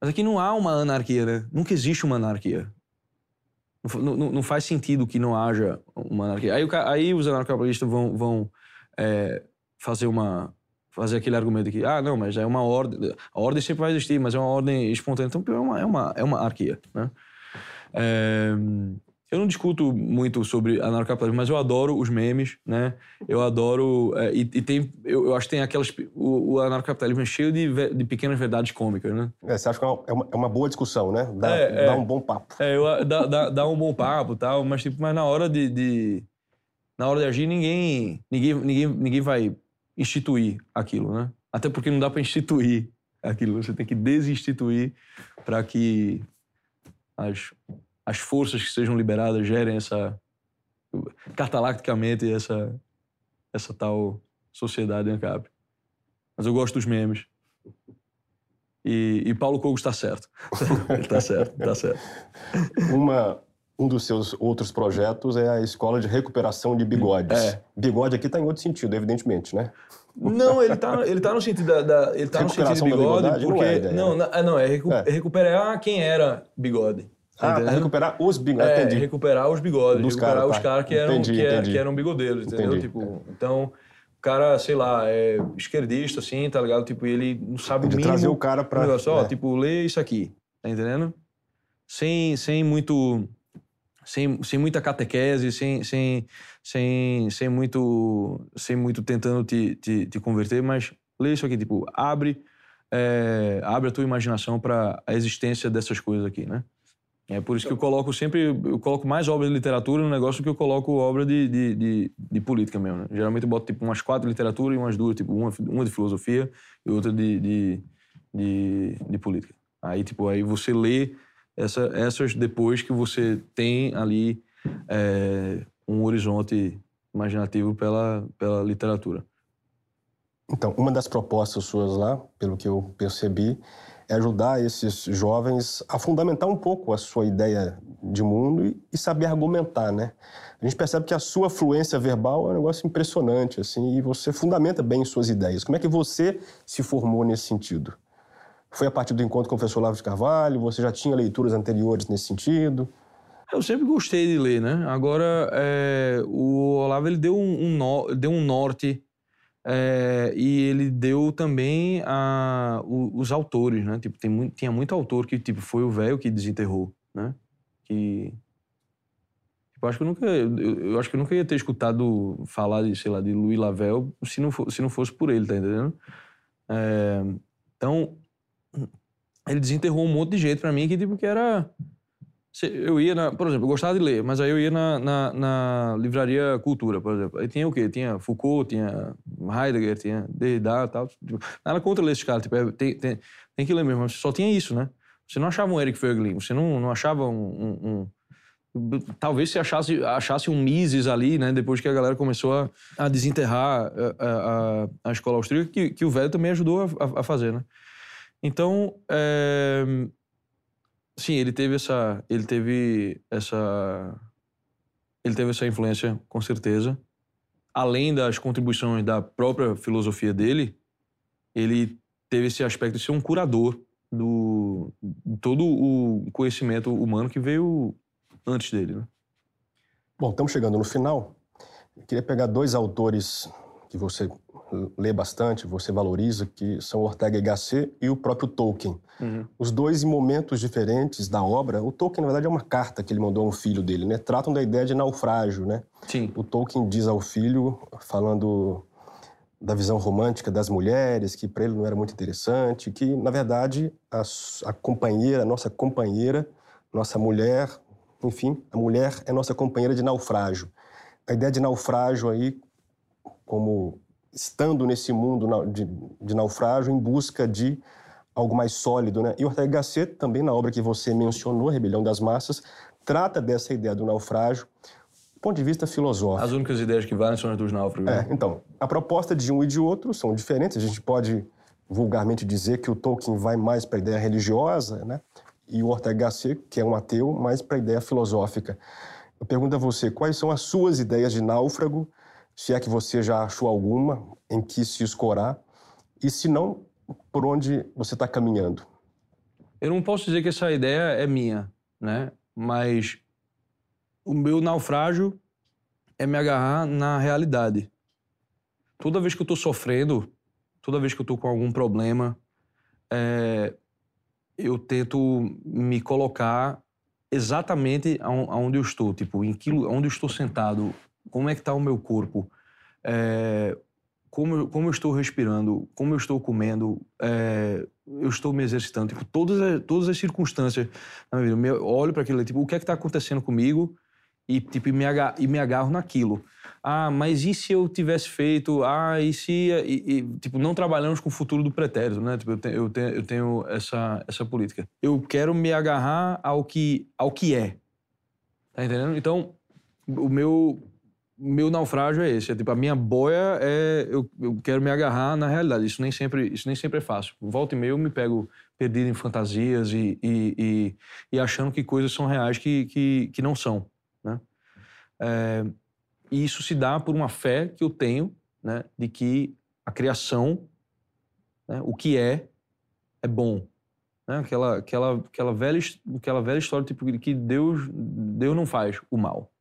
Mas aqui não há uma anarquia, né? Nunca existe uma anarquia. Não, não, não faz sentido que não haja uma anarquia. Aí, aí os anarcocapitalistas vão, vão é, fazer uma fazer aquele argumento que ah não mas é uma ordem a ordem sempre vai existir mas é uma ordem espontânea então é uma é uma, é uma anarquia né é, eu não discuto muito sobre anarcapitalismo, mas eu adoro os memes, né? Eu adoro. É, e, e, tem. Eu, eu, acho que tem aquelas. O, o anarcapitalismo é cheio de, de pequenas verdades cômicas, né? É, você acha que é uma, é uma boa discussão, né? Dá, é, dá é. um bom papo. É, eu, dá, dá, dá, um bom papo tal, mas, tipo, mas na hora de, de. na hora de agir, ninguém, ninguém, ninguém, ninguém vai instituir aquilo, né? Até porque não dá para instituir aquilo. Você tem que desinstituir para que as as forças que sejam liberadas gerem essa catalacticamente essa essa tal sociedade ANCAP. Mas eu gosto dos memes. E, e Paulo Cogo está certo. Ele está certo, está certo. Uma, um dos seus outros projetos é a Escola de Recuperação de Bigodes. É. Bigode aqui está em outro sentido, evidentemente, né? Não, ele está ele tá no sentido da, da ele tá no sentido de bigode porque não, é, ideia, não, né? não, é, recu é recuperar quem era bigode. Ah, tá recuperar os bigodes. É, entendi. recuperar os bigodes. Dos recuperar cara, os tá. caras que, eram, entendi, que, entendi. que eram bigodeiros, entendeu? Entendi. Tipo, então, o cara, sei lá, é esquerdista, assim, tá ligado? Tipo, ele não sabe de o mínimo. trazer o cara pra... Só, é. tipo, lê isso aqui, tá entendendo? Sem, sem muito... sem, sem muita catequese, sem, sem, sem, sem, muito, sem muito tentando te, te, te converter, mas lê isso aqui, tipo, abre, é, abre a tua imaginação para a existência dessas coisas aqui, né? É por isso que eu coloco sempre, eu coloco mais obras de literatura no negócio do que eu coloco obra de, de, de, de política mesmo. Né? Geralmente eu boto tipo umas quatro de literatura e umas duas, tipo uma, uma de filosofia e outra de, de, de, de política. Aí tipo aí você lê essa, essas depois que você tem ali é, um horizonte imaginativo pela, pela literatura. Então, uma das propostas suas lá, pelo que eu percebi, é ajudar esses jovens a fundamentar um pouco a sua ideia de mundo e, saber argumentar, né? A gente percebe que a sua fluência verbal é um negócio impressionante, assim, e você fundamenta bem suas ideias. Como é que você se formou nesse sentido? Foi a partir do encontro com o professor Olavo de Carvalho? Você já tinha leituras anteriores nesse sentido? Eu sempre gostei de ler, né? Agora, é, o Olavo ele deu um, um no, deu um norte é, e ele deu também a, o, os autores, né? Tipo, tem muito, tinha muito autor que tipo foi o velho que desenterrou, né? Que tipo, acho que eu nunca eu, eu, acho que eu nunca ia ter escutado falar de sei lá de Louis Lavelle se não for, se não fosse por ele, tá entendendo? É, então ele desenterrou um monte de jeito para mim que tipo que era eu ia na, por exemplo, eu gostava de ler, mas aí eu ia na, na, na, livraria Cultura, por exemplo. Aí tinha o quê? Tinha Foucault, tinha Heidegger, tinha Derrida e tal. Tipo, nada contra ler esses caras, tipo, é, tem, tem, tem que ler mesmo. Mas só tinha isso, né? Você não achava um Eric Fögling, você não, não achava um, um, um... Talvez você achasse, achasse um Mises ali, né? Depois que a galera começou a, a desenterrar a, a, a, escola austríaca, que, que o velho também ajudou a, a fazer, né? Então, é Sim, ele teve essa, ele teve essa, ele teve essa influência com certeza. Além das contribuições da própria filosofia dele, ele teve esse aspecto de ser um curador do todo o conhecimento humano que veio antes dele. Né? Bom, estamos chegando no final. Eu queria pegar dois autores que você lê bastante, você valoriza, que são Ortega y Gasset e o próprio Tolkien. Uhum. Os dois em momentos diferentes da obra. O Tolkien, na verdade, é uma carta que ele mandou a um filho dele, né? Tratam da ideia de naufrágio, né? Sim. O Tolkien diz ao filho, falando da visão romântica das mulheres, que para ele não era muito interessante, que, na verdade, a, a companheira, a nossa companheira, nossa mulher, enfim, a mulher é nossa companheira de naufrágio. A ideia de naufrágio aí, como estando nesse mundo de, de naufrágio em busca de algo mais sólido, né? E Ortega Gasset, também na obra que você mencionou, Rebelião das Massas, trata dessa ideia do naufrágio do ponto de vista filosófico. As únicas ideias que valem são as dos náufragos. É, então, a proposta de um e de outro são diferentes. A gente pode vulgarmente dizer que o Tolkien vai mais para a ideia religiosa, né? E o Ortega Gasset, que é um ateu, mais para a ideia filosófica. Eu pergunto a você, quais são as suas ideias de náufrago se é que você já achou alguma em que se escorar, e se não, por onde você está caminhando? Eu não posso dizer que essa ideia é minha, né? Mas o meu naufrágio é me agarrar na realidade. Toda vez que eu estou sofrendo, toda vez que eu estou com algum problema, é, eu tento me colocar exatamente aonde eu estou, tipo, em que, onde eu estou sentado, como é que está o meu corpo, é, como, como eu estou respirando, como eu estou comendo, é, eu estou me exercitando, tipo, todas as, todas as circunstâncias na minha vida. Eu olho para aquilo, tipo, o que é que está acontecendo comigo e, tipo, me, agarro, e me agarro naquilo. Ah, mas e se eu tivesse feito? Ah, e se... E, e, tipo, não trabalhamos com o futuro do pretérito, né? Tipo, eu, te, eu, tenho, eu tenho essa, essa política. Eu quero me agarrar ao que, ao que é. Tá entendendo? Então, o meu meu naufrágio é esse. É, tipo, a minha boia é eu, eu quero me agarrar na realidade. Isso nem sempre, isso nem sempre é fácil. Volta e meia eu me pego perdido em fantasias e, e, e, e achando que coisas são reais que, que, que não são. Né? É, e isso se dá por uma fé que eu tenho né, de que a criação, né, o que é, é bom. Né? Aquela, aquela, aquela, velha, aquela velha história tipo, de que Deus, Deus não faz o mal.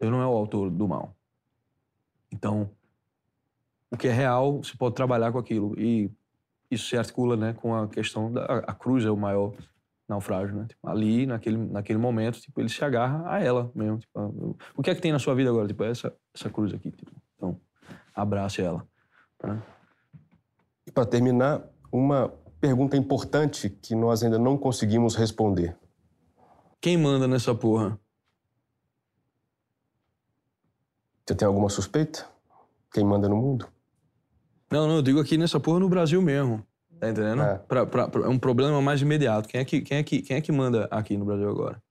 Eu não é o autor do mal. Então, o que é real, você pode trabalhar com aquilo. E isso se articula né, com a questão da a cruz é o maior naufrágio, né? Tipo, ali, naquele, naquele momento, tipo, ele se agarra a ela mesmo. Tipo, eu- o que é que tem na sua vida agora? Tipo, é essa, essa cruz aqui. Tipo. Então, abrace ela. tá? E para terminar, uma pergunta importante que nós ainda não conseguimos responder. Quem manda nessa porra? Você tem alguma suspeita? Quem manda no mundo? Não, não, eu digo aqui nessa porra no Brasil mesmo. Tá entendendo? É. Pra, pra- pra- é um problema mais imediato. Quem é, que, quem, é que, quem é que manda aqui no Brasil agora?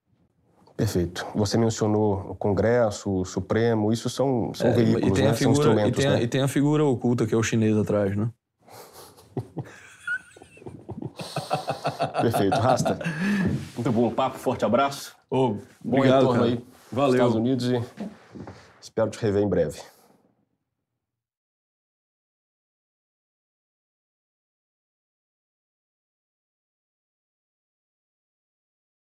Perfeito. Você mencionou o Congresso, o Supremo, isso são, são É, veículos, e tem né? a são figura, e instrumentos, tem a, né? e tem a figura oculta que é o chinês atrás, né? Perfeito. Rasta. Muito bom papo, forte abraço. Ô, Bom obrigado, retorno cara. aí Valeu. nos Estados Unidos e espero te rever em breve.